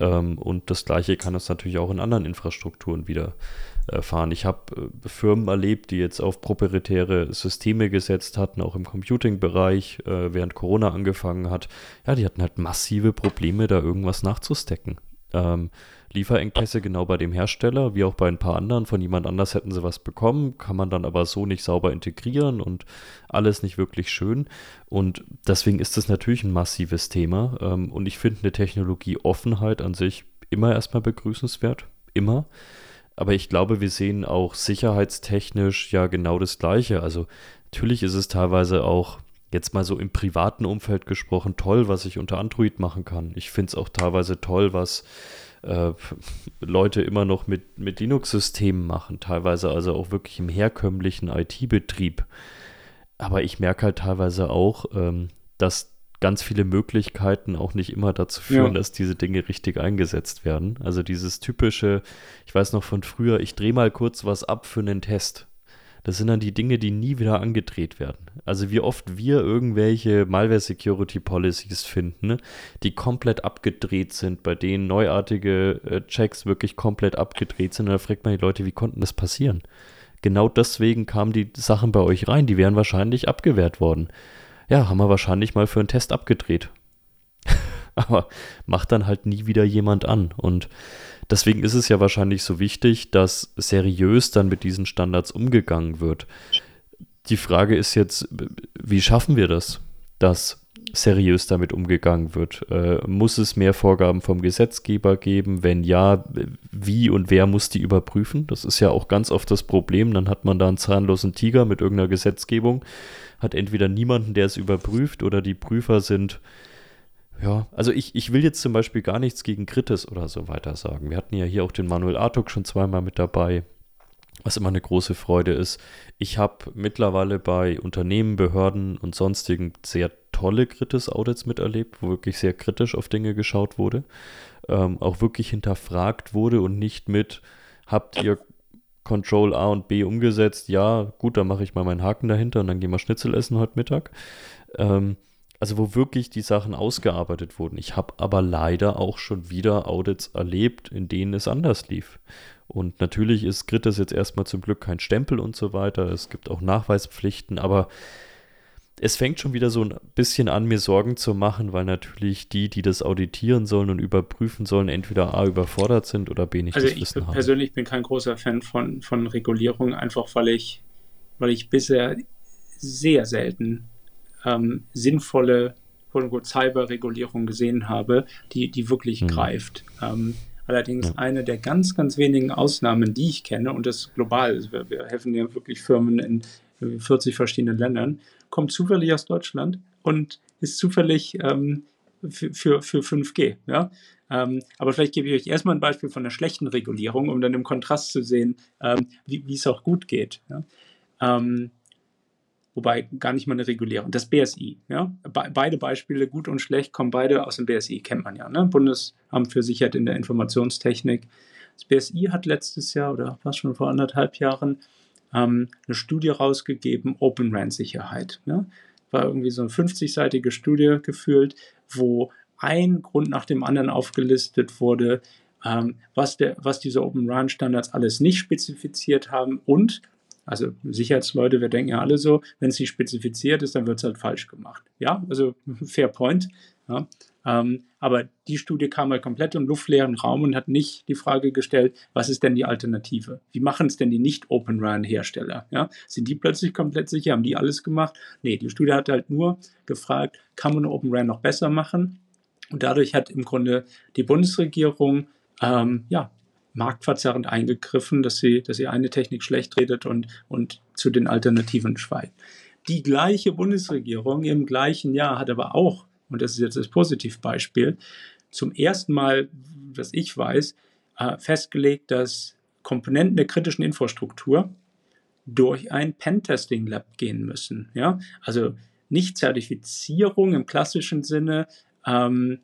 ähm, und das gleiche kann es natürlich auch in anderen Infrastrukturen wieder erfahren. Ich habe äh, Firmen erlebt, die jetzt auf proprietäre Systeme gesetzt hatten, auch im Computing-Bereich, äh, während Corona angefangen hat. Ja, die hatten halt massive Probleme, da irgendwas nachzustecken. Ähm, Lieferengpässe genau bei dem Hersteller, wie auch bei ein paar anderen. Von jemand anders hätten sie was bekommen, kann man dann aber so nicht sauber integrieren und alles nicht wirklich schön. Und deswegen ist das natürlich ein massives Thema. Ähm, und ich finde eine Technologieoffenheit an sich immer erstmal begrüßenswert. Immer. Aber ich glaube, wir sehen auch sicherheitstechnisch ja genau das Gleiche. Also natürlich ist es teilweise auch jetzt mal so im privaten Umfeld gesprochen toll, was ich unter Android machen kann. Ich finde es auch teilweise toll, was äh, Leute immer noch mit, mit Linux-Systemen machen, teilweise also auch wirklich im herkömmlichen IT-Betrieb. Aber ich merke halt teilweise auch, ähm, dass ganz viele Möglichkeiten auch nicht immer dazu führen, ja. dass diese Dinge richtig eingesetzt werden. Also dieses typische, ich weiß noch von früher, ich drehe mal kurz was ab für einen Test. Das sind dann die Dinge, die nie wieder angedreht werden. Also wie oft wir irgendwelche Malware Security Policies finden, ne, die komplett abgedreht sind, bei denen neuartige äh, Checks wirklich komplett abgedreht sind. Und da fragt man die Leute, wie konnten das passieren? Genau deswegen kamen die Sachen bei euch rein. Die wären wahrscheinlich abgewehrt worden. Ja, haben wir wahrscheinlich mal für einen Test abgedreht. Aber macht dann halt nie wieder jemand an. Und deswegen ist es ja wahrscheinlich so wichtig, dass seriös dann mit diesen Standards umgegangen wird. Die Frage ist jetzt, wie schaffen wir das, dass seriös damit umgegangen wird? Äh, muss es mehr Vorgaben vom Gesetzgeber geben? Wenn ja, wie und wer muss die überprüfen? Das ist ja auch ganz oft das Problem. Dann hat man da einen zahnlosen Tiger mit irgendeiner Gesetzgebung, hat entweder niemanden, der es überprüft, oder die Prüfer sind. Ja, also ich, ich will jetzt zum Beispiel gar nichts gegen Kritis oder so weiter sagen. Wir hatten ja hier auch den Manuel Artuk schon zweimal mit dabei was immer eine große Freude ist. Ich habe mittlerweile bei Unternehmen, Behörden und sonstigen sehr tolle Kritis-Audits miterlebt, wo wirklich sehr kritisch auf Dinge geschaut wurde, ähm, auch wirklich hinterfragt wurde und nicht mit, habt ihr Control A und B umgesetzt? Ja, gut, dann mache ich mal meinen Haken dahinter und dann gehen wir Schnitzel essen heute Mittag. Ähm, also wo wirklich die Sachen ausgearbeitet wurden. Ich habe aber leider auch schon wieder Audits erlebt, in denen es anders lief. Und natürlich ist Kritis jetzt erstmal zum Glück kein Stempel und so weiter. Es gibt auch Nachweispflichten, aber es fängt schon wieder so ein bisschen an, mir Sorgen zu machen, weil natürlich die, die das auditieren sollen und überprüfen sollen, entweder A überfordert sind oder B nicht also das Wissen haben. Also ich persönlich bin kein großer Fan von, von Regulierung, einfach weil ich, weil ich bisher sehr selten ähm, sinnvolle Cyberregulierung gesehen habe, die, die wirklich mhm. greift. Ähm, Allerdings eine der ganz, ganz wenigen Ausnahmen, die ich kenne, und das global, also wir, wir helfen ja wirklich Firmen in 40 verschiedenen Ländern, kommt zufällig aus Deutschland und ist zufällig ähm, für, für, für 5G. Ja? Ähm, aber vielleicht gebe ich euch erstmal ein Beispiel von einer schlechten Regulierung, um dann im Kontrast zu sehen, ähm, wie es auch gut geht. Ja? Ähm, wobei gar nicht mal eine Regulierung. Das BSI, ja, Be beide Beispiele, gut und schlecht, kommen beide aus dem BSI, kennt man ja, ne? Bundesamt für Sicherheit in der Informationstechnik. Das BSI hat letztes Jahr oder fast schon vor anderthalb Jahren ähm, eine Studie rausgegeben, Open RAN Sicherheit. Ja? War irgendwie so eine 50-seitige Studie gefühlt, wo ein Grund nach dem anderen aufgelistet wurde, ähm, was, der, was diese Open RAN Standards alles nicht spezifiziert haben und also Sicherheitsleute, wir denken ja alle so, wenn es nicht spezifiziert ist, dann wird es halt falsch gemacht. Ja, also fair point. Ja. Ähm, aber die Studie kam halt komplett im luftleeren Raum und hat nicht die Frage gestellt, was ist denn die Alternative? Wie machen es denn die nicht-Open RAN-Hersteller? Ja? Sind die plötzlich komplett sicher? Haben die alles gemacht? Nee, die Studie hat halt nur gefragt, kann man Open RAN noch besser machen? Und dadurch hat im Grunde die Bundesregierung ähm, ja, marktverzerrend eingegriffen, dass sie, dass sie eine Technik schlecht redet und, und zu den Alternativen schweigt. Die gleiche Bundesregierung im gleichen Jahr hat aber auch, und das ist jetzt das Positivbeispiel, zum ersten Mal, dass ich weiß, äh, festgelegt, dass Komponenten der kritischen Infrastruktur durch ein Pentesting Lab gehen müssen. Ja? Also nicht Zertifizierung im klassischen Sinne, ähm,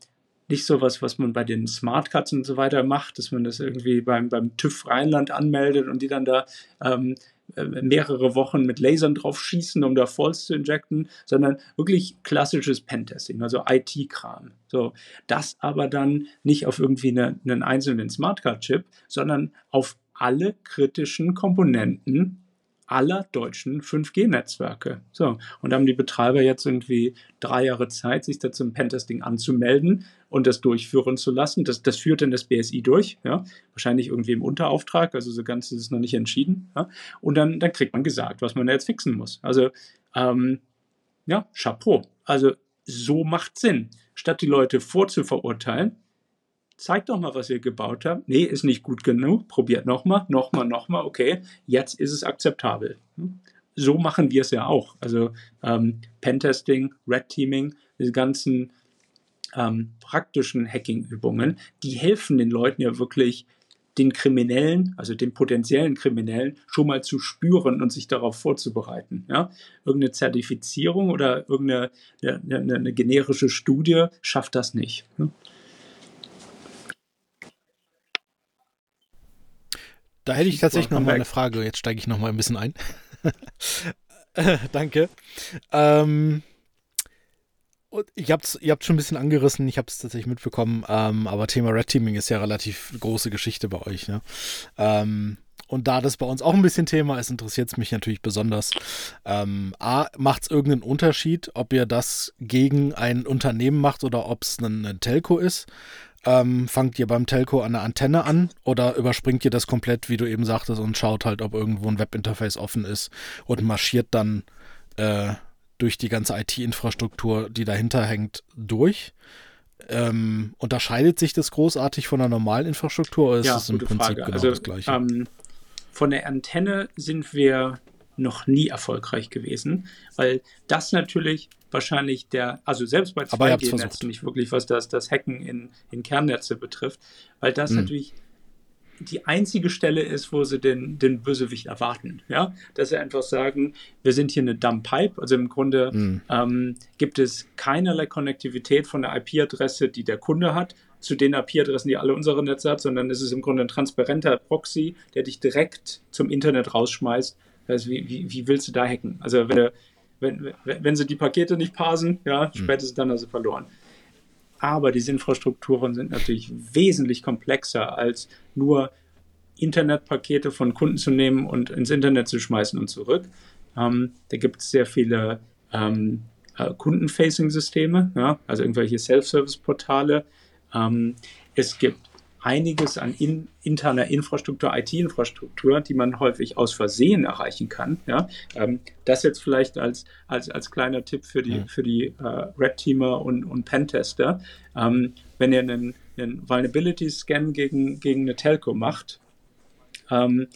nicht so was, was man bei den Smartcards und so weiter macht, dass man das irgendwie beim, beim TÜV Rheinland anmeldet und die dann da ähm, äh, mehrere Wochen mit Lasern drauf schießen, um da Falls zu injecten, sondern wirklich klassisches Pentesting, also IT-Kram. So, das aber dann nicht auf irgendwie eine, einen einzelnen Smartcard-Chip, sondern auf alle kritischen Komponenten aller deutschen 5G-Netzwerke. So, und da haben die Betreiber jetzt irgendwie drei Jahre Zeit, sich da zum Pentesting anzumelden und das durchführen zu lassen. Das, das führt dann das BSI durch, ja, wahrscheinlich irgendwie im Unterauftrag, also so ganz ist es noch nicht entschieden. Ja, und dann, dann kriegt man gesagt, was man da jetzt fixen muss. Also, ähm, ja, Chapeau. Also, so macht Sinn. Statt die Leute vorzuverurteilen, zeigt doch mal, was ihr gebaut habt. Nee, ist nicht gut genug. Probiert nochmal, nochmal, nochmal. Okay, jetzt ist es akzeptabel. So machen wir es ja auch. Also ähm, Pentesting, Red Teaming, diese ganzen ähm, praktischen Hacking-Übungen, die helfen den Leuten ja wirklich den Kriminellen, also den potenziellen Kriminellen, schon mal zu spüren und sich darauf vorzubereiten. Ja? Irgendeine Zertifizierung oder irgendeine eine, eine generische Studie schafft das nicht. Ne? Da hätte ich tatsächlich noch mal eine Frage. Jetzt steige ich noch mal ein bisschen ein. Danke. Ähm, und ich hab's, ihr habt schon ein bisschen angerissen, ich habe es tatsächlich mitbekommen, ähm, aber Thema Red Teaming ist ja relativ große Geschichte bei euch. Ne? Ähm, und da das bei uns auch ein bisschen Thema ist, interessiert es mich natürlich besonders. Ähm, A, macht es irgendeinen Unterschied, ob ihr das gegen ein Unternehmen macht oder ob es ein, ein, Telco ist? Ähm, fangt ihr beim Telco an der Antenne an oder überspringt ihr das komplett, wie du eben sagtest, und schaut halt, ob irgendwo ein Webinterface offen ist und marschiert dann äh, durch die ganze IT-Infrastruktur, die dahinter hängt, durch. Ähm, unterscheidet sich das großartig von der normalen Infrastruktur oder ist ja, es im Prinzip Frage. genau also, das gleiche? Ähm, von der Antenne sind wir noch nie erfolgreich gewesen, weil das natürlich wahrscheinlich der, also selbst bei 2G-Netzen nicht wirklich, was das, das Hacken in, in Kernnetze betrifft, weil das hm. natürlich die einzige Stelle ist, wo sie den, den Bösewicht erwarten. Ja? Dass sie einfach sagen, wir sind hier eine Dumb Pipe. Also im Grunde mhm. ähm, gibt es keinerlei Konnektivität von der IP-Adresse, die der Kunde hat, zu den IP-Adressen, die alle unsere Netze hat, sondern es ist im Grunde ein transparenter Proxy, der dich direkt zum Internet rausschmeißt. Also wie, wie, wie willst du da hacken? Also wenn, wenn, wenn sie die Pakete nicht parsen, ja, mhm. spätestens dann hast du verloren. Aber diese Infrastrukturen sind natürlich wesentlich komplexer als nur Internetpakete von Kunden zu nehmen und ins Internet zu schmeißen und zurück. Ähm, da gibt es sehr viele ähm, äh, Kunden-Facing-Systeme, ja, also irgendwelche Self-Service-Portale. Ähm, es gibt einiges an in, interner Infrastruktur, IT-Infrastruktur, die man häufig aus Versehen erreichen kann. Ja? Ähm, das jetzt vielleicht als, als, als kleiner Tipp für die, für die äh, Red Teamer und, und Pentester. Ähm, wenn ihr einen, einen Vulnerability-Scan gegen, gegen eine Telco macht, ähm,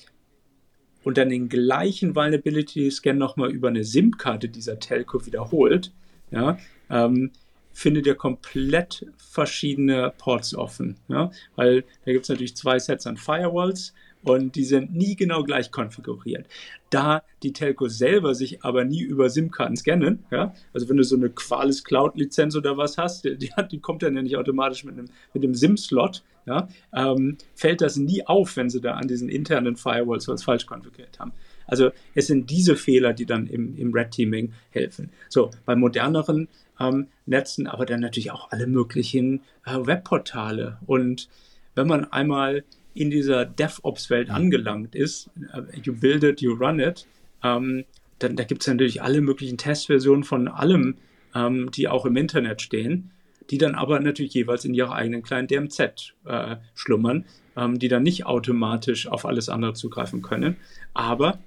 und dann den gleichen Vulnerability-Scan nochmal über eine SIM-Karte dieser Telco wiederholt, ja, ähm, findet ihr komplett verschiedene Ports offen. Ja? Weil da gibt es natürlich zwei Sets an Firewalls und die sind nie genau gleich konfiguriert. Da die Telcos selber sich aber nie über SIM-Karten scannen, ja, also wenn du so eine Qualis Cloud-Lizenz oder was hast, die, die, kommt dann ja nicht automatisch mit einem, mit einem SIM-Slot, ja, ähm, fällt das nie auf, wenn sie da an diesen internen Firewalls was falsch konfiguriert haben. Also es sind diese Fehler, die dann im, im Red Teaming helfen. So, bei moderneren ähm, Netzen, aber dann natürlich auch alle möglichen äh, Webportale. Und wenn man einmal in dieser DevOps-Welt angelangt ist, äh, you build it, you run it, ähm, dann da gibt es natürlich alle möglichen Testversionen von allem, ähm, die auch im Internet stehen, die dann aber natürlich jeweils in ihrer eigenen kleinen DMZ äh, schlummern, ähm, die dann nicht automatisch auf alles andere zugreifen können. Aber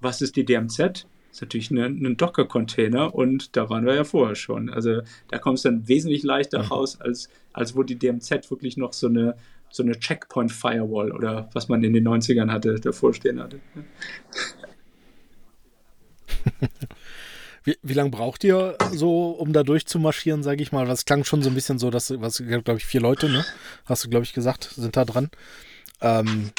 was ist die DMZ? ist natürlich ein Docker-Container und da waren wir ja vorher schon. Also da kommst du dann wesentlich leichter raus, als, als wo die DMZ wirklich noch so eine, so eine Checkpoint-Firewall oder was man in den 90ern hatte, davor stehen hatte. Wie, wie lange braucht ihr so, um da durchzumarschieren, sage ich mal? Das klang schon so ein bisschen so, dass, was, glaube ich, vier Leute, ne? Hast du, glaube ich, gesagt, sind da dran. Ähm,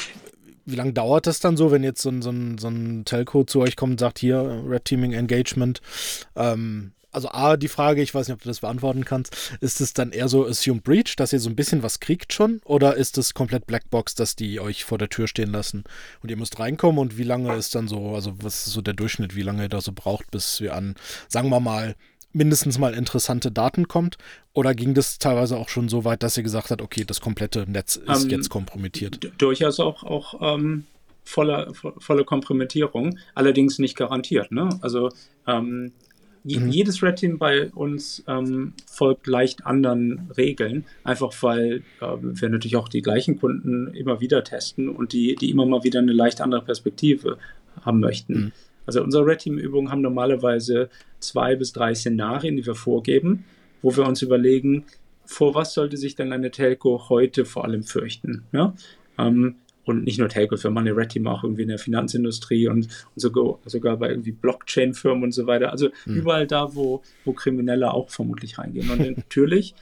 wie lange dauert das dann so, wenn jetzt so ein, so ein, so ein Telco zu euch kommt und sagt, hier, Red Teaming Engagement, ähm, also A, die Frage, ich weiß nicht, ob du das beantworten kannst, ist es dann eher so Assumed Breach, dass ihr so ein bisschen was kriegt schon? Oder ist es komplett Blackbox, dass die euch vor der Tür stehen lassen und ihr müsst reinkommen? Und wie lange ist dann so, also was ist so der Durchschnitt, wie lange ihr da so braucht, bis wir an, sagen wir mal, mindestens mal interessante Daten kommt? Oder ging das teilweise auch schon so weit, dass ihr gesagt habt, okay, das komplette Netz ist ähm, jetzt kompromittiert? Durchaus auch, auch ähm, voller, volle Kompromittierung, allerdings nicht garantiert. Ne? Also ähm, mhm. jedes Red Team bei uns ähm, folgt leicht anderen Regeln, einfach weil äh, wir natürlich auch die gleichen Kunden immer wieder testen und die, die immer mal wieder eine leicht andere Perspektive haben möchten. Mhm. Also unsere Red Team-Übungen haben normalerweise zwei bis drei Szenarien, die wir vorgeben, wo wir uns überlegen, vor was sollte sich denn eine Telco heute vor allem fürchten? Ja? Ähm, und nicht nur Telco, machen eine Red Team auch irgendwie in der Finanzindustrie und, und sogar, sogar bei irgendwie Blockchain-Firmen und so weiter. Also mhm. überall da, wo, wo Kriminelle auch vermutlich reingehen. Und natürlich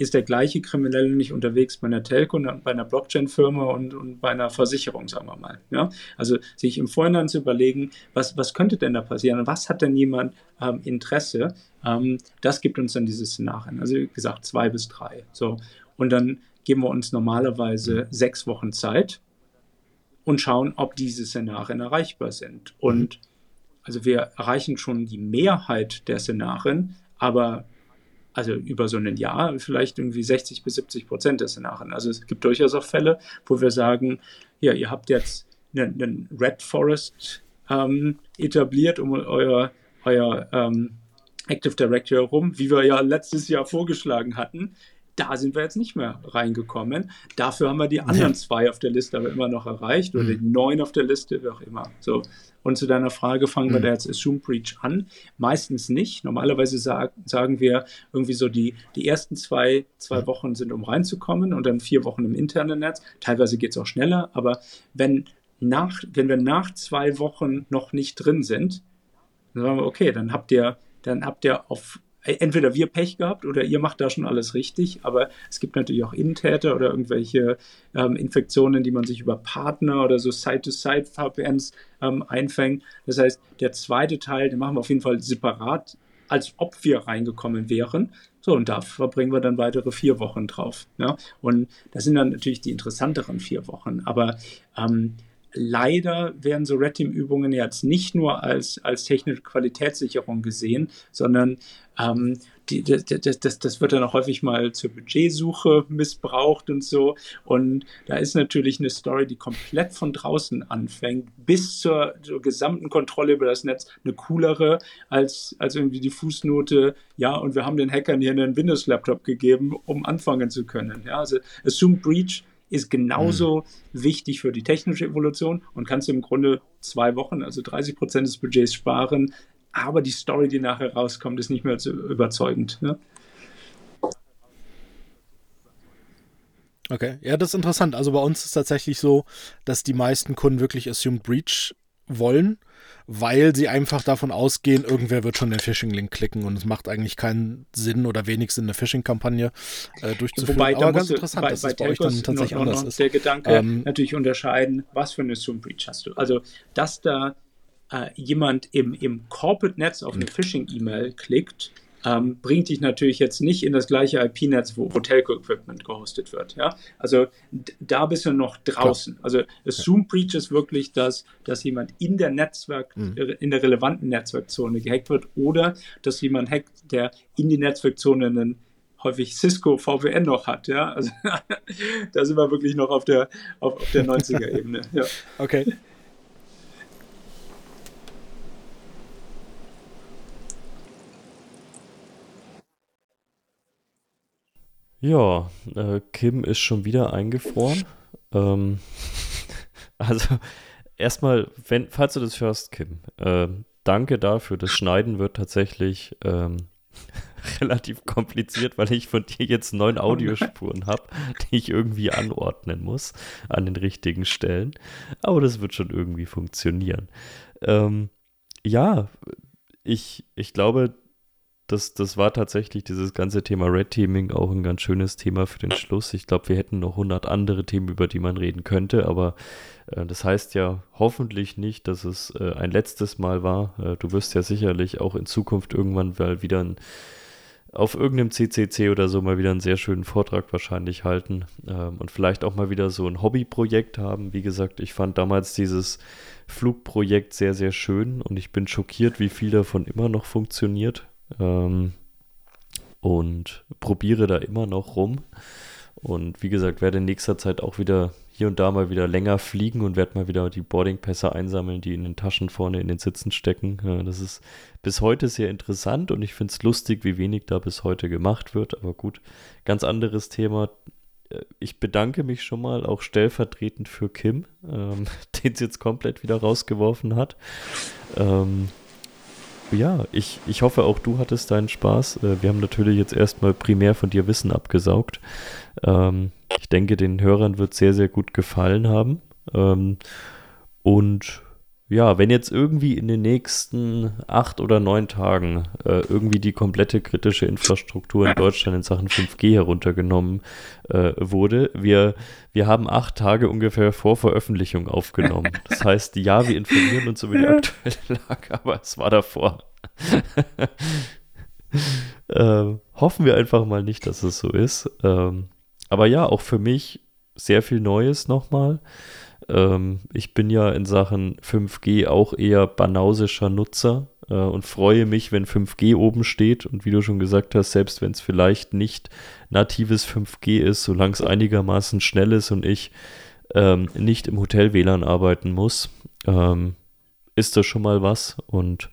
ist der gleiche Kriminelle nicht unterwegs bei einer Telco, bei einer Blockchain-Firma und, und bei einer Versicherung, sagen wir mal. Ja? Also sich im Vorhinein zu überlegen, was, was könnte denn da passieren was hat denn jemand ähm, Interesse, ähm, das gibt uns dann diese Szenarien. Also wie gesagt, zwei bis drei. So. Und dann geben wir uns normalerweise sechs Wochen Zeit und schauen, ob diese Szenarien erreichbar sind. Und also wir erreichen schon die Mehrheit der Szenarien, aber also über so ein Jahr vielleicht irgendwie 60 bis 70 Prozent der Szenarien. Also es gibt durchaus auch Fälle, wo wir sagen, ja, ihr habt jetzt einen, einen Red Forest ähm, etabliert um euer, euer ähm, Active Directory herum, wie wir ja letztes Jahr vorgeschlagen hatten. Da sind wir jetzt nicht mehr reingekommen. Dafür haben wir die anderen zwei auf der Liste aber immer noch erreicht oder mhm. die neun auf der Liste, wie auch immer. So. Und zu deiner Frage, fangen mhm. wir da jetzt Assume Breach an? Meistens nicht. Normalerweise sag, sagen wir irgendwie so, die, die ersten zwei, zwei mhm. Wochen sind, um reinzukommen und dann vier Wochen im internen Netz. Teilweise geht es auch schneller, aber wenn, nach, wenn wir nach zwei Wochen noch nicht drin sind, dann sagen wir, okay, dann habt ihr, dann habt ihr auf entweder wir Pech gehabt oder ihr macht da schon alles richtig, aber es gibt natürlich auch Innentäter oder irgendwelche ähm, Infektionen, die man sich über Partner oder so Side-to-Side-VPNs ähm, einfängt. Das heißt, der zweite Teil, den machen wir auf jeden Fall separat, als ob wir reingekommen wären. So, und da verbringen wir dann weitere vier Wochen drauf. Ja? Und das sind dann natürlich die interessanteren vier Wochen. Aber ähm, leider werden so Red Team-Übungen jetzt nicht nur als, als technische Qualitätssicherung gesehen, sondern ähm, die, das, das, das wird dann auch häufig mal zur Budgetsuche missbraucht und so. Und da ist natürlich eine Story, die komplett von draußen anfängt, bis zur, zur gesamten Kontrolle über das Netz eine coolere als, als irgendwie die Fußnote, ja, und wir haben den Hackern hier einen Windows-Laptop gegeben, um anfangen zu können. Ja, also Assume Breach ist genauso mhm. wichtig für die technische Evolution und kannst im Grunde zwei Wochen, also 30 Prozent des Budgets sparen, aber die Story, die nachher rauskommt, ist nicht mehr so überzeugend. Ne? Okay, ja, das ist interessant. Also bei uns ist tatsächlich so, dass die meisten Kunden wirklich Assumed Breach wollen, weil sie einfach davon ausgehen, irgendwer wird schon den Phishing-Link klicken und es macht eigentlich keinen Sinn oder wenig Sinn, eine Phishing-Kampagne äh, durchzuführen. Wobei, Aber ganz interessant, bei, dass bei es bei euch dann tatsächlich noch, anders noch ist. Der Gedanke ähm, natürlich unterscheiden, was für eine Assumed Breach hast du. Also, dass da äh, jemand im, im Corporate-Netz auf eine. Phishing-E-Mail klickt, ähm, bringt dich natürlich jetzt nicht in das gleiche IP-Netz, wo Hotelco-Equipment gehostet wird. Ja? Also da bist du noch draußen. Klar. Also Assume Breach ist wirklich, dass, dass jemand in der Netzwerk, mhm. in der relevanten Netzwerkzone gehackt wird oder dass jemand hackt, der in die Netzwerkzone einen häufig Cisco VPN noch hat, ja. Also da sind wir wirklich noch auf der, auf, auf der 90er-Ebene. Ja. Okay. Ja, äh, Kim ist schon wieder eingefroren. Ähm, also erstmal, wenn, falls du das hörst, Kim, äh, danke dafür. Das Schneiden wird tatsächlich ähm, relativ kompliziert, weil ich von dir jetzt neun Audiospuren habe, die ich irgendwie anordnen muss an den richtigen Stellen. Aber das wird schon irgendwie funktionieren. Ähm, ja, ich, ich glaube, das, das war tatsächlich dieses ganze Thema Red Teaming auch ein ganz schönes Thema für den Schluss. Ich glaube, wir hätten noch 100 andere Themen, über die man reden könnte, aber äh, das heißt ja hoffentlich nicht, dass es äh, ein letztes Mal war. Äh, du wirst ja sicherlich auch in Zukunft irgendwann mal wieder ein, auf irgendeinem CCC oder so mal wieder einen sehr schönen Vortrag wahrscheinlich halten ähm, und vielleicht auch mal wieder so ein Hobbyprojekt haben. Wie gesagt, ich fand damals dieses Flugprojekt sehr, sehr schön und ich bin schockiert, wie viel davon immer noch funktioniert. Ähm, und probiere da immer noch rum. Und wie gesagt, werde in nächster Zeit auch wieder hier und da mal wieder länger fliegen und werde mal wieder die Boardingpässe einsammeln, die in den Taschen vorne in den Sitzen stecken. Das ist bis heute sehr interessant und ich finde es lustig, wie wenig da bis heute gemacht wird. Aber gut, ganz anderes Thema. Äh, ich bedanke mich schon mal auch stellvertretend für Kim, ähm, den es jetzt komplett wieder rausgeworfen hat. Ähm, ja, ich, ich hoffe auch du hattest deinen Spaß. Äh, wir haben natürlich jetzt erstmal primär von dir Wissen abgesaugt. Ähm, ich denke, den Hörern wird sehr, sehr gut gefallen haben. Ähm, und ja, wenn jetzt irgendwie in den nächsten acht oder neun Tagen äh, irgendwie die komplette kritische Infrastruktur in Deutschland in Sachen 5G heruntergenommen äh, wurde, wir, wir haben acht Tage ungefähr vor Veröffentlichung aufgenommen. Das heißt, ja, wir informieren uns über die aktuelle Lage, aber es war davor. äh, hoffen wir einfach mal nicht, dass es so ist. Ähm, aber ja, auch für mich sehr viel Neues nochmal. Ähm, ich bin ja in Sachen 5G auch eher banausischer Nutzer äh, und freue mich, wenn 5G oben steht. Und wie du schon gesagt hast, selbst wenn es vielleicht nicht natives 5G ist, solange es einigermaßen schnell ist und ich ähm, nicht im Hotel WLAN arbeiten muss, ähm, ist das schon mal was. Und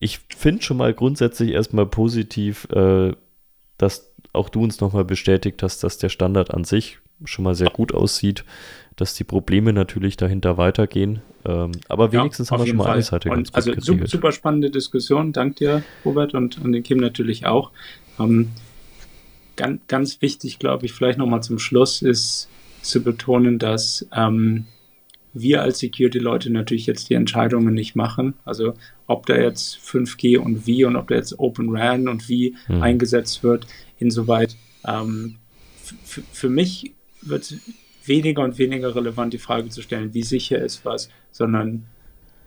ich finde schon mal grundsätzlich erstmal positiv, äh, dass auch du uns nochmal bestätigt hast, dass der Standard an sich schon mal sehr gut aussieht dass die Probleme natürlich dahinter weitergehen. Ähm, aber wenigstens ja, haben wir schon mal Fall. eine Seite und, Also super, super, spannende Diskussion. Dank dir, Robert, und, und den Kim natürlich auch. Ähm, ganz, ganz wichtig, glaube ich, vielleicht nochmal zum Schluss ist zu betonen, dass ähm, wir als Security-Leute natürlich jetzt die Entscheidungen nicht machen. Also ob da jetzt 5G und wie und ob da jetzt Open RAN und wie hm. eingesetzt wird, insoweit. Ähm, für mich wird weniger und weniger relevant, die Frage zu stellen, wie sicher ist was, sondern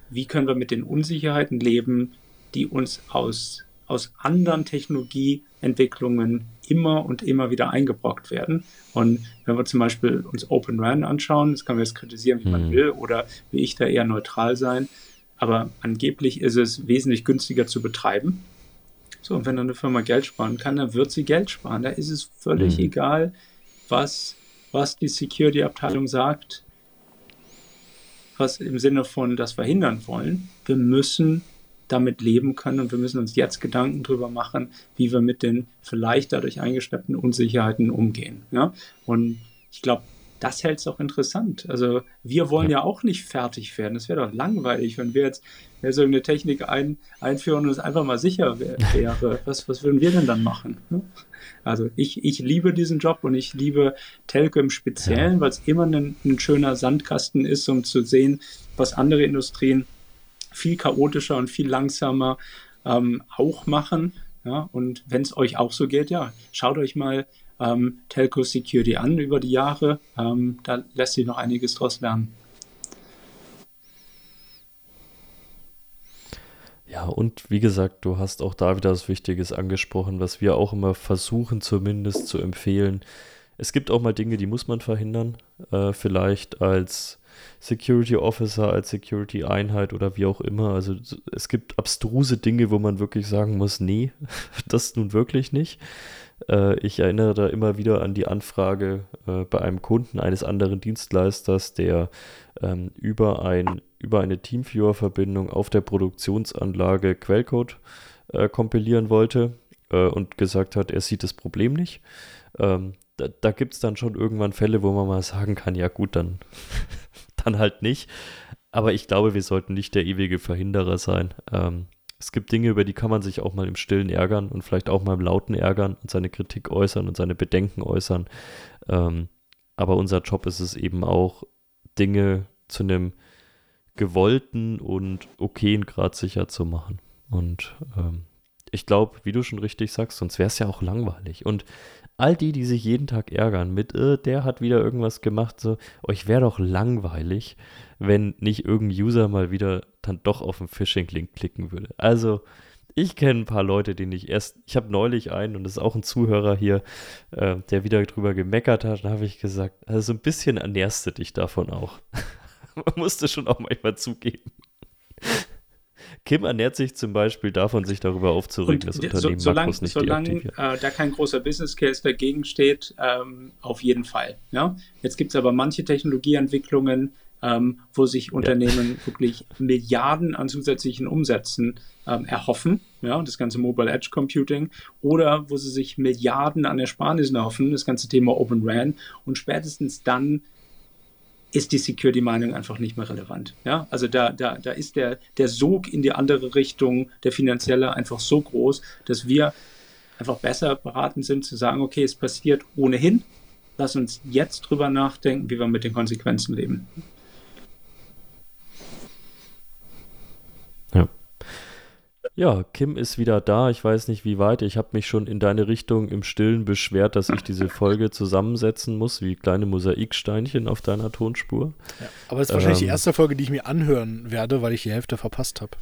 wie können wir mit den Unsicherheiten leben, die uns aus, aus anderen Technologieentwicklungen immer und immer wieder eingebrockt werden. Und wenn wir zum Beispiel uns Open RAN anschauen, das kann man jetzt kritisieren, wie mhm. man will, oder wie ich da eher neutral sein, aber angeblich ist es wesentlich günstiger zu betreiben. So, und wenn eine Firma Geld sparen kann, dann wird sie Geld sparen. Da ist es völlig mhm. egal, was was die Security-Abteilung sagt, was im Sinne von das verhindern wollen. Wir müssen damit leben können und wir müssen uns jetzt Gedanken darüber machen, wie wir mit den vielleicht dadurch eingeschleppten Unsicherheiten umgehen. Ja? Und ich glaube, das hält es auch interessant. Also wir wollen ja. ja auch nicht fertig werden. Es wäre doch langweilig, wenn wir jetzt so eine Technik ein, einführen und es einfach mal sicher wäre. Was, was würden wir denn dann machen? Also ich, ich liebe diesen Job und ich liebe Telco im Speziellen, ja. weil es immer ein, ein schöner Sandkasten ist, um zu sehen, was andere Industrien viel chaotischer und viel langsamer ähm, auch machen. Ja, und wenn es euch auch so geht, ja, schaut euch mal ähm, Telco Security an über die Jahre. Ähm, da lässt sich noch einiges draus lernen. Ja, und wie gesagt, du hast auch da wieder was Wichtiges angesprochen, was wir auch immer versuchen zumindest zu empfehlen. Es gibt auch mal Dinge, die muss man verhindern. Äh, vielleicht als Security Officer, als Security Einheit oder wie auch immer. Also es gibt abstruse Dinge, wo man wirklich sagen muss, nee, das nun wirklich nicht. Äh, ich erinnere da immer wieder an die Anfrage äh, bei einem Kunden eines anderen Dienstleisters, der ähm, über, ein, über eine Teamviewer-Verbindung auf der Produktionsanlage Quellcode äh, kompilieren wollte äh, und gesagt hat, er sieht das Problem nicht. Ähm, da, da gibt es dann schon irgendwann Fälle, wo man mal sagen kann, ja gut, dann, dann halt nicht. Aber ich glaube, wir sollten nicht der ewige Verhinderer sein. Ähm, es gibt Dinge, über die kann man sich auch mal im Stillen ärgern und vielleicht auch mal im Lauten ärgern und seine Kritik äußern und seine Bedenken äußern. Ähm, aber unser Job ist es eben auch, Dinge zu einem gewollten und okayen Grad sicher zu machen. Und ähm, ich glaube, wie du schon richtig sagst, sonst wäre es ja auch langweilig. Und all die, die sich jeden Tag ärgern mit, äh, der hat wieder irgendwas gemacht, so, euch wäre doch langweilig, wenn nicht irgendein User mal wieder dann doch auf den Phishing-Link klicken würde. Also, ich kenne ein paar Leute, die ich erst, ich habe neulich einen und das ist auch ein Zuhörer hier, äh, der wieder drüber gemeckert hat. Da habe ich gesagt, also so ein bisschen ernährst du dich davon auch. Man musste schon auch manchmal zugeben. Kim ernährt sich zum Beispiel davon, sich darüber aufzuregen, dass Unternehmen so, solang, Makros nicht Solange äh, da kein großer Business Case dagegen steht, ähm, auf jeden Fall. Ja? Jetzt gibt es aber manche Technologieentwicklungen, ähm, wo sich Unternehmen ja. wirklich Milliarden an zusätzlichen Umsätzen ähm, erhoffen, ja, das ganze Mobile Edge Computing, oder wo sie sich Milliarden an Ersparnissen erhoffen, das ganze Thema Open RAN, und spätestens dann ist die Security-Meinung einfach nicht mehr relevant. Ja, also da, da, da ist der, der Sog in die andere Richtung, der finanzielle, einfach so groß, dass wir einfach besser beraten sind zu sagen, okay, es passiert ohnehin. Lass uns jetzt drüber nachdenken, wie wir mit den Konsequenzen leben. Ja, Kim ist wieder da. Ich weiß nicht, wie weit. Ich habe mich schon in deine Richtung im Stillen beschwert, dass ich diese Folge zusammensetzen muss, wie kleine Mosaiksteinchen auf deiner Tonspur. Ja, aber es ist wahrscheinlich ähm, die erste Folge, die ich mir anhören werde, weil ich die Hälfte verpasst habe.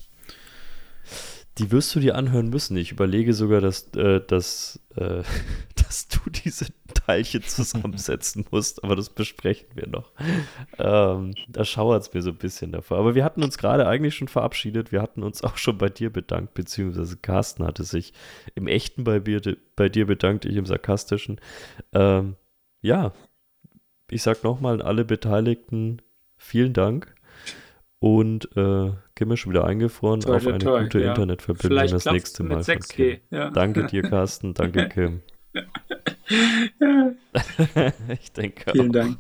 Die wirst du dir anhören müssen. Ich überlege sogar, dass, äh, dass, äh, dass du diese Teilchen zusammensetzen musst, aber das besprechen wir noch. Ähm, da schauert es mir so ein bisschen davor. Aber wir hatten uns gerade eigentlich schon verabschiedet. Wir hatten uns auch schon bei dir bedankt, beziehungsweise Carsten hatte sich im Echten bei, dir, bei dir bedankt, ich im Sarkastischen. Ähm, ja, ich sag nochmal an alle Beteiligten vielen Dank. Und äh, Kim ist schon wieder eingefroren toi, auf eine toi, gute ja. Internetverbindung das nächste Mal. 6G, ja. Danke dir, Carsten. Danke, Kim. ich denke Vielen auch. Dank.